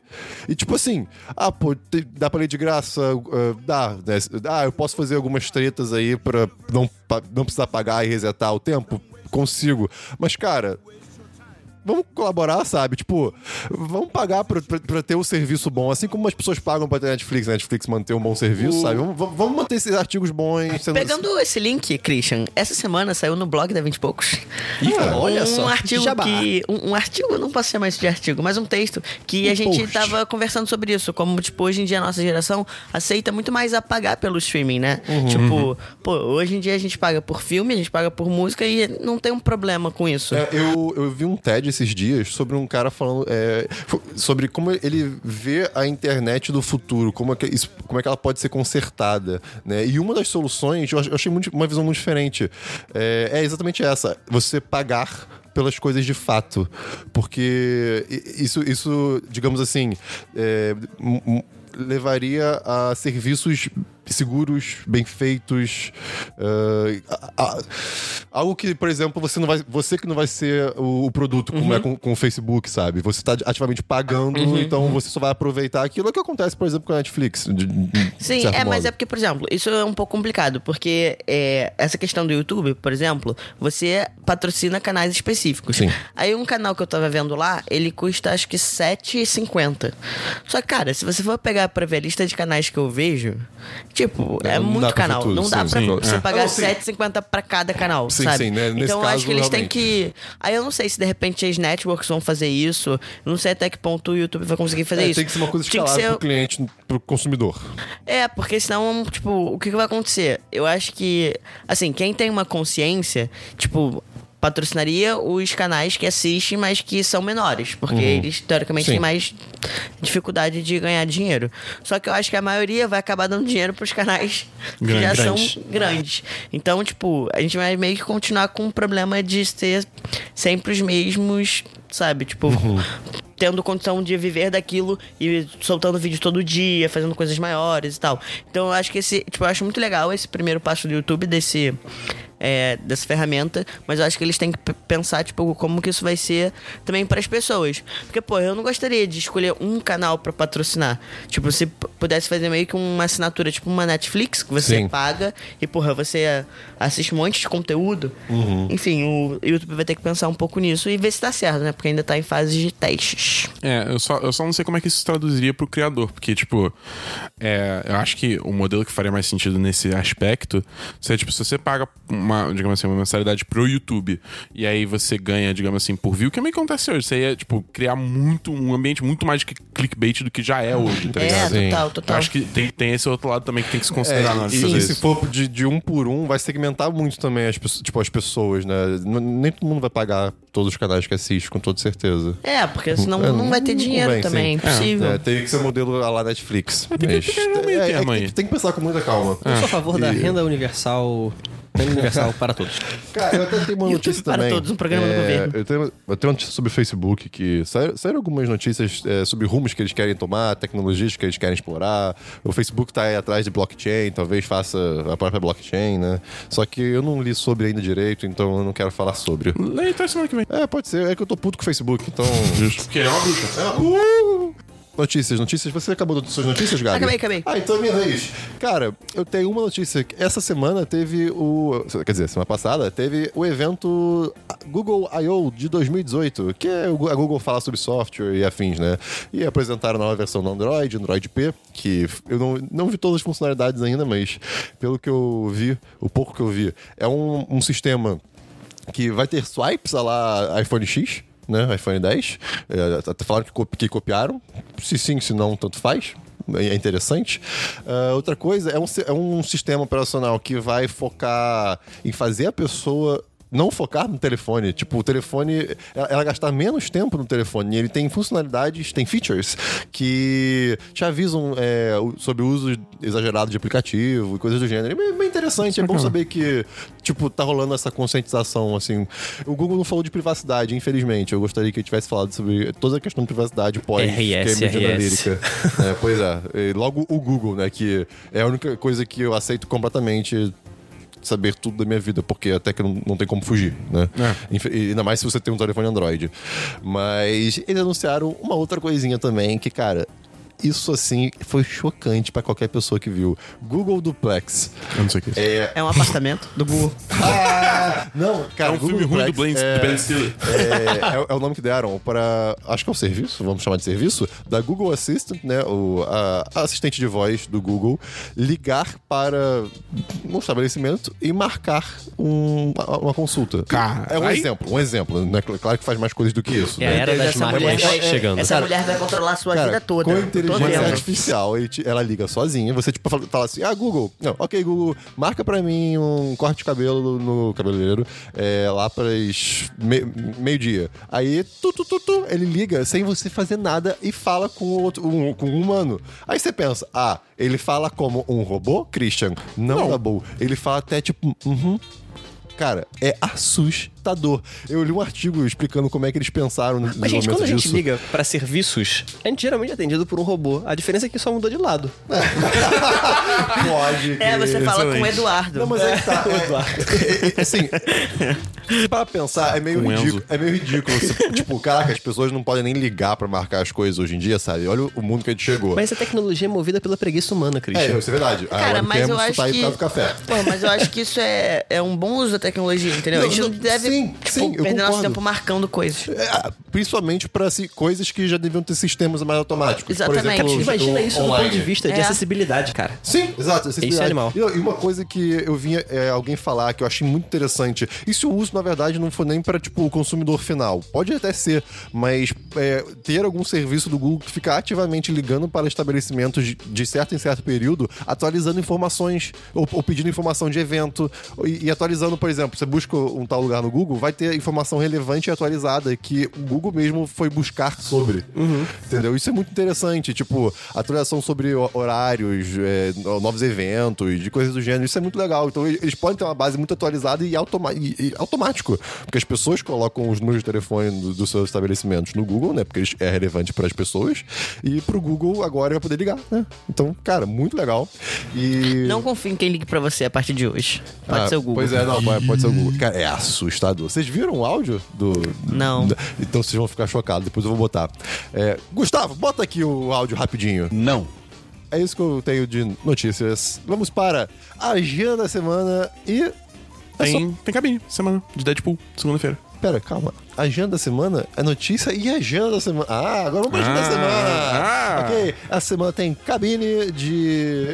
E, tipo assim, ah, pô, te- dá pra ler de graça? ah, dá, né? Ah, eu posso fazer algumas tretas aí pra não, pa- não precisar pagar e resetar o tempo? Consigo. Mas, cara, vamos colaborar, sabe? Tipo, vamos pagar pra, pra, pra ter um serviço bom. Assim como as pessoas pagam pra ter Netflix, a Netflix manter um bom serviço,
O-
sabe? Vamos, vamos- manter esses artigos bons. sendo-
Pegando esse link, Christian, essa semana saiu no blog da 20 e poucos.
Ih, cara, olha
um
só.
artigo
Jabá.
que. Um, um artigo, não posso chamar isso de artigo, mas um texto que
Um
a gente
post.
tava conversando sobre isso. Como, tipo, hoje em dia a nossa geração aceita muito mais a pagar pelo streaming, né?
Uhum.
Tipo, pô, hoje em dia a gente paga por filme, a gente paga por música e não tem um problema com isso.
É, eu, eu vi um TED esses dias sobre um cara falando é, sobre como ele vê a internet do futuro, como é que, isso, como é que ela pode ser consertada. Né? E uma das soluções, eu ach- eu achei muito- uma visão muito diferente, é, é exatamente essa: você pagar pelas coisas de fato. Porque isso, isso digamos assim, é, levaria a serviços seguros, bem feitos, ah, a- a- Algo que, por exemplo, você não vai. Você que não vai ser o, o produto, como
Uhum.
é com, com o Facebook, sabe? Você tá ativamente pagando,
Uhum.
então você só vai aproveitar aquilo É que acontece, por exemplo, com a Netflix. de- de
Sim,
certo
é, mas
modo.
é porque, por exemplo, isso é um pouco complicado, porque é, essa questão do YouTube, por exemplo, você patrocina canais específicos.
Sim.
Aí um canal que eu tava vendo lá, ele custa acho que R$7,50. Só que, cara, se você for pegar pra ver a lista de canais que eu vejo, tipo,
É,
é, muito canal.
tudo,
não dá
sim,
pra
sim.
você
É.
pagar
Não, sim.
R$7,50 pra cada canal,
Sim,
sabe?
sim, né? Nesse
Então eu
caso,
acho que eles têm
realmente.
que... Aí eu não sei se de repente as networks vão fazer isso, eu não sei até que ponto o YouTube vai conseguir fazer
É,
isso.
tem que ser uma coisa escalável
ser-
pro cliente, pro consumidor.
é, porque senão, tipo, o que, que vai acontecer? Eu acho que, assim, quem tem uma consciência, tipo, patrocinaria os canais que assistem, mas que são menores, porque eles, teoricamente,
Sim.
têm mais dificuldade de ganhar dinheiro. Só que eu acho que a maioria vai acabar dando dinheiro pros canais que já
Grandes.
são grandes. Então, tipo, a gente vai meio que continuar com o problema de ser sempre os mesmos, sabe? Tipo, tendo condição de viver daquilo e soltando vídeo todo dia, fazendo coisas maiores e tal. Então eu acho que esse, tipo, eu acho muito legal esse primeiro passo do YouTube desse é, dessa ferramenta, mas eu acho que eles têm que pensar, tipo, como que isso vai ser também para as pessoas. Porque, pô, eu não gostaria de escolher um canal para patrocinar. Tipo, se pudesse fazer meio que uma assinatura, tipo uma Netflix, que você
Sim.
paga e, porra, você assiste um monte de conteúdo. Enfim, o YouTube vai ter que pensar um pouco nisso e ver se tá certo, né? Porque ainda tá em fase de testes.
É, eu só, eu só não sei como é que isso se traduziria pro criador, porque, tipo, é, eu acho que o modelo que faria mais sentido nesse aspecto seria, tipo, se você paga uma, digamos assim, uma mensalidade pro YouTube e aí você ganha, digamos assim, por view, que é meio que acontece hoje. Você ia, tipo, criar muito, um ambiente muito mais de clickbait do que já é hoje, tá
É,
ligado?
Sim.
total,
Eu
total.
acho que tem, tem esse outro lado também que tem que se considerar
É, e,
fazer
e se for de, de um por um, vai segmentar muito também as, pessoas- tipo, as pessoas, né? Nem todo mundo vai pagar todos os canais que assiste, com toda certeza.
É, porque senão
É,
não vai ter dinheiro
convém,
também,
sim.
é impossível.
É, teria que ser modelo a lá Netflix.
tem que- tem
é, é tem, que- tem que pensar com muita calma.
Eu sou a favor da
E-
renda universal. Universal para todos.
Cara, eu até tenho uma notícia
para
também.
todos, um programa do
É,
governo.
Eu tenho, eu tenho uma notícia sobre o Facebook que saíram, saíram algumas notícias é, sobre rumos que eles querem tomar, tecnologias que eles querem explorar. O Facebook tá aí atrás de blockchain, talvez faça a própria blockchain, né? Só que eu não li sobre ainda direito, então eu não quero falar sobre.
Lei até semana que vem.
É, pode ser. É que eu tô puto com o Facebook, então.
Justo. Porque ele é uma bruxa.
Uh! Notícias, notícias. Você acabou de suas notícias, Gabi?
Acabei, acabei.
Ah, então é minha vez. Cara, eu tenho uma notícia. Essa semana teve o. Quer dizer, semana passada teve o evento Google I.O. de 2018, que é a Google falar sobre software e afins, né? E apresentaram a nova versão do Android, Android P, que eu não, não vi todas as funcionalidades ainda, mas pelo que eu vi, o pouco que eu vi, é um, um sistema que vai ter swipes a lá iPhone X, né? iPhone 10. É, tá falando que, copi- que copiaram. Se sim, se não, tanto faz. É interessante. Ah, outra coisa é um, é um sistema operacional que vai focar em fazer a pessoa não focar no telefone. Tipo, o telefone. Ela, ela gastar menos tempo no telefone. E ele tem funcionalidades, tem features que te avisam é, sobre o uso exagerado de aplicativo e coisas do gênero. É bem, interessante. É bom saber que, tipo, tá rolando essa conscientização, assim. O Google não falou de privacidade, infelizmente. Eu gostaria que ele tivesse falado sobre toda a questão de privacidade pós
RS, RS.
Analytica. É, pois é. E logo o Google, né? Que é a única coisa que eu aceito completamente saber tudo da minha vida, porque até que não, não tem como fugir, né? E Ainda mais se você tem um telefone Android. Mas eles anunciaram uma outra coisinha também, que, cara, isso assim foi chocante pra qualquer pessoa que viu. Google Duplex.
Eu não sei o que é isso.
É.
É um apartamento do Google.
Ah, não,
É
cara,
um filme
Google
ruim do, Ben,
é-
do Ben Stiller.
é, é- é o nome que deram para. Acho que é o serviço, vamos chamar de serviço, da Google Assistant, né? O, a, a assistente de voz do Google, ligar para um estabelecimento e marcar um- uma, uma consulta.
Cara,
é um
aí-
exemplo, um exemplo. Né? Claro que faz mais coisas do que isso.
É a
né?
era das
Essa mulher,
máquinas
vai,
chegando.
essa mulher vai controlar a sua
Cara,
vida toda.
Com inteligência artificial, ela liga sozinha. Você, tipo, fala, fala assim: Ah, Google, não, ok, Google, marca pra mim um corte de cabelo no cabeleireiro é, lá para me, meio-dia. Aí, tu, tu, tu, tu, ele liga sem você fazer nada e fala com outro, um, com um humano. Aí você pensa: Ah, ele fala como um robô, Christian? Não,
Não.
Dabu. Ele fala até tipo, uhum. Cara, é assustador. Assustador. Eu li um artigo explicando como é que eles pensaram no
Mas, gente, quando a gente
disso.
liga pra serviços, a gente geralmente é atendido por um robô. A diferença é que só mudou de lado.
Pode.
É, você fala com o. Eduardo.
Não, mas é que tá. É, é, assim, se para pensar, é meio
Com
ridículo.
Enzo.
É meio ridículo. Você- tipo, caraca, as pessoas não podem nem ligar pra marcar as coisas hoje em dia, sabe? Olha o mundo que a gente chegou.
Mas essa tecnologia é movida pela preguiça humana,
É,
Christian.
isso é verdade. A
Cara, mas eu acho
tá aí por
que. Pô, mas eu acho que isso é, é um bom uso da tecnologia, entendeu?
Não,
a gente não,
não,
deve
sim,
tipo,
sim, eu
perder nosso tempo marcando coisas.
É, principalmente pra assim, coisas que já deviam ter sistemas mais automáticos.
Exatamente.
Por exemplo,
Imagina
o
isso do
online.
ponto de vista de
É.
acessibilidade, cara.
Sim, exato.
Isso é animal.
E, uma coisa que eu vinha é, alguém falar que eu achei muito interessante. E se o uso, na verdade, não for nem pra, tipo, o consumidor final? Pode até ser, mas é, ter algum serviço do Google que fica ativamente ligando para estabelecimentos de, de certo em certo período, atualizando informações, ou, ou pedindo informação de evento, e, e atualizando, por exemplo, você busca um tal lugar no Google, vai ter informação relevante e atualizada que o Google mesmo foi buscar sobre. Entendeu? Isso é muito interessante. Tipo, atualização sobre ho- horários, é, no- novos eventos, de coisas do gênero. Isso é muito legal. Então, eles podem ter uma base muito atualizada e, automa e- e automático. Porque as pessoas colocam os números de telefone do- dos seus estabelecimentos no Google, né? Porque é relevante para as pessoas. E pro Google agora vai poder ligar, né? Então, cara, muito legal. E.
Não confie em quem ligue pra você a partir de hoje. Pode
Ah,
ser o Google.
Pois é, não, pode pode ser o Google. Cara, é assustador. Vocês viram o áudio do.
Não.
do- Então vocês vão ficar chocados, depois eu vou botar. É, Gustavo, bota aqui o áudio rapidinho.
Não.
É isso que eu tenho de notícias. Vamos para a agenda da semana e. É só-
Tem, tem cabine, semana, de Deadpool, segunda-feira.
Pera, calma. Agenda da semana é notícia e agenda da semana. Ah, agora vamos pra agenda da
Ah,
semana.
ah.
Ok, a semana tem cabine de.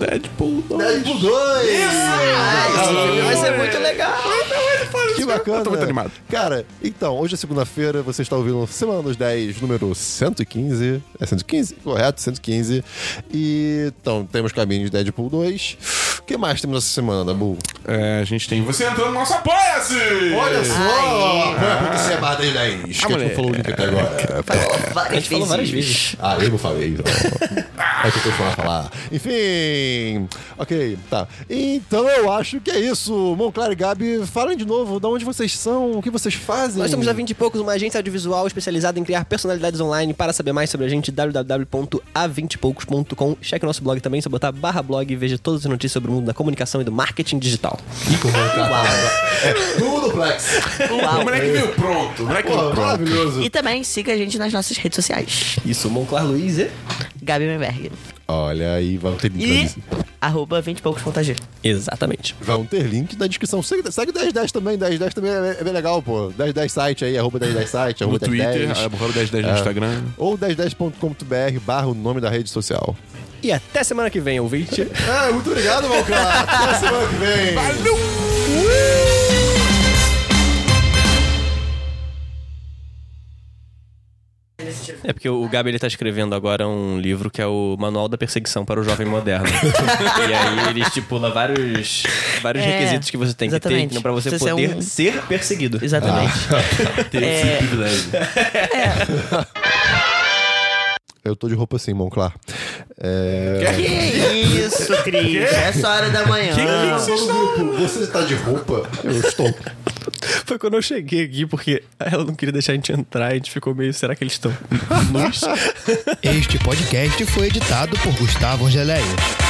Deadpool 2.
Deadpool 2!
Vai ser muito legal.
Que bacana.
Eu tô muito animado.
Cara, então, hoje é segunda-feira, você está ouvindo Semana dos 10, número 115. É 115? Correto, 115. E então, temos cabine de Deadpool 2. O que mais temos essa semana, Dabu?
É, a gente tem você entrando no nosso Apoia-se!
Olha só! Vai acontecer a barra das 10. Que a gente não falou o link até agora.
Várias
A gente falou várias vezes.
Ah, eu não falei, então. É que eu tô falando falar. Enfim. Ok, tá. Então eu acho que é isso. Monclar e Gabi, falem de novo de onde vocês são, o que vocês fazem.
Nós somos a 20 e poucos, uma agência audiovisual especializada em criar personalidades online. Para saber mais sobre a gente, www.a20poucos.com. Cheque nosso blog também, só botar barra blog e veja todas as notícias sobre o mundo da comunicação e do marketing digital.
É, no duplex.
O moleque veio pronto, o moleque
Pô,
veio pronto.
maravilhoso.
E também siga a gente nas nossas redes sociais.
Isso, Monclar Luiz e...
Gabi Menberg.
Olha aí, vão ter link.
E arroba 20 e poucos ponto G.
Exatamente.
Vão ter link na descrição. Segue, segue 1010 também. 1010 também é, é bem legal, pô. 1010 site aí, arroba 1010 site,
No
arroba
Twitter,
1010.
arroba 1010 no
É.
Instagram.
Ou 1010.com.br barra o nome da rede social.
E até semana que vem, ouvinte.
É, muito obrigado, Malcar. Até semana que vem.
É porque o Gabi ele tá escrevendo agora um livro que é o Manual da Perseguição para o Jovem Moderno. e aí ele estipula vários, vários
É,
requisitos que você tem que
exatamente.
ter para você
Você ser
poder
um-
ser perseguido.
Exatamente.
Ter
É.
esse privilégio.
Eu tô de roupa assim, Monclar. É...
Que isso, Cris? Essa hora da manhã.
Você tá de roupa? Eu estou.
Foi quando eu cheguei aqui, porque ela não queria deixar a gente entrar, a gente ficou meio, será que eles estão nus?
Este podcast foi editado por Gustavo Angeléia.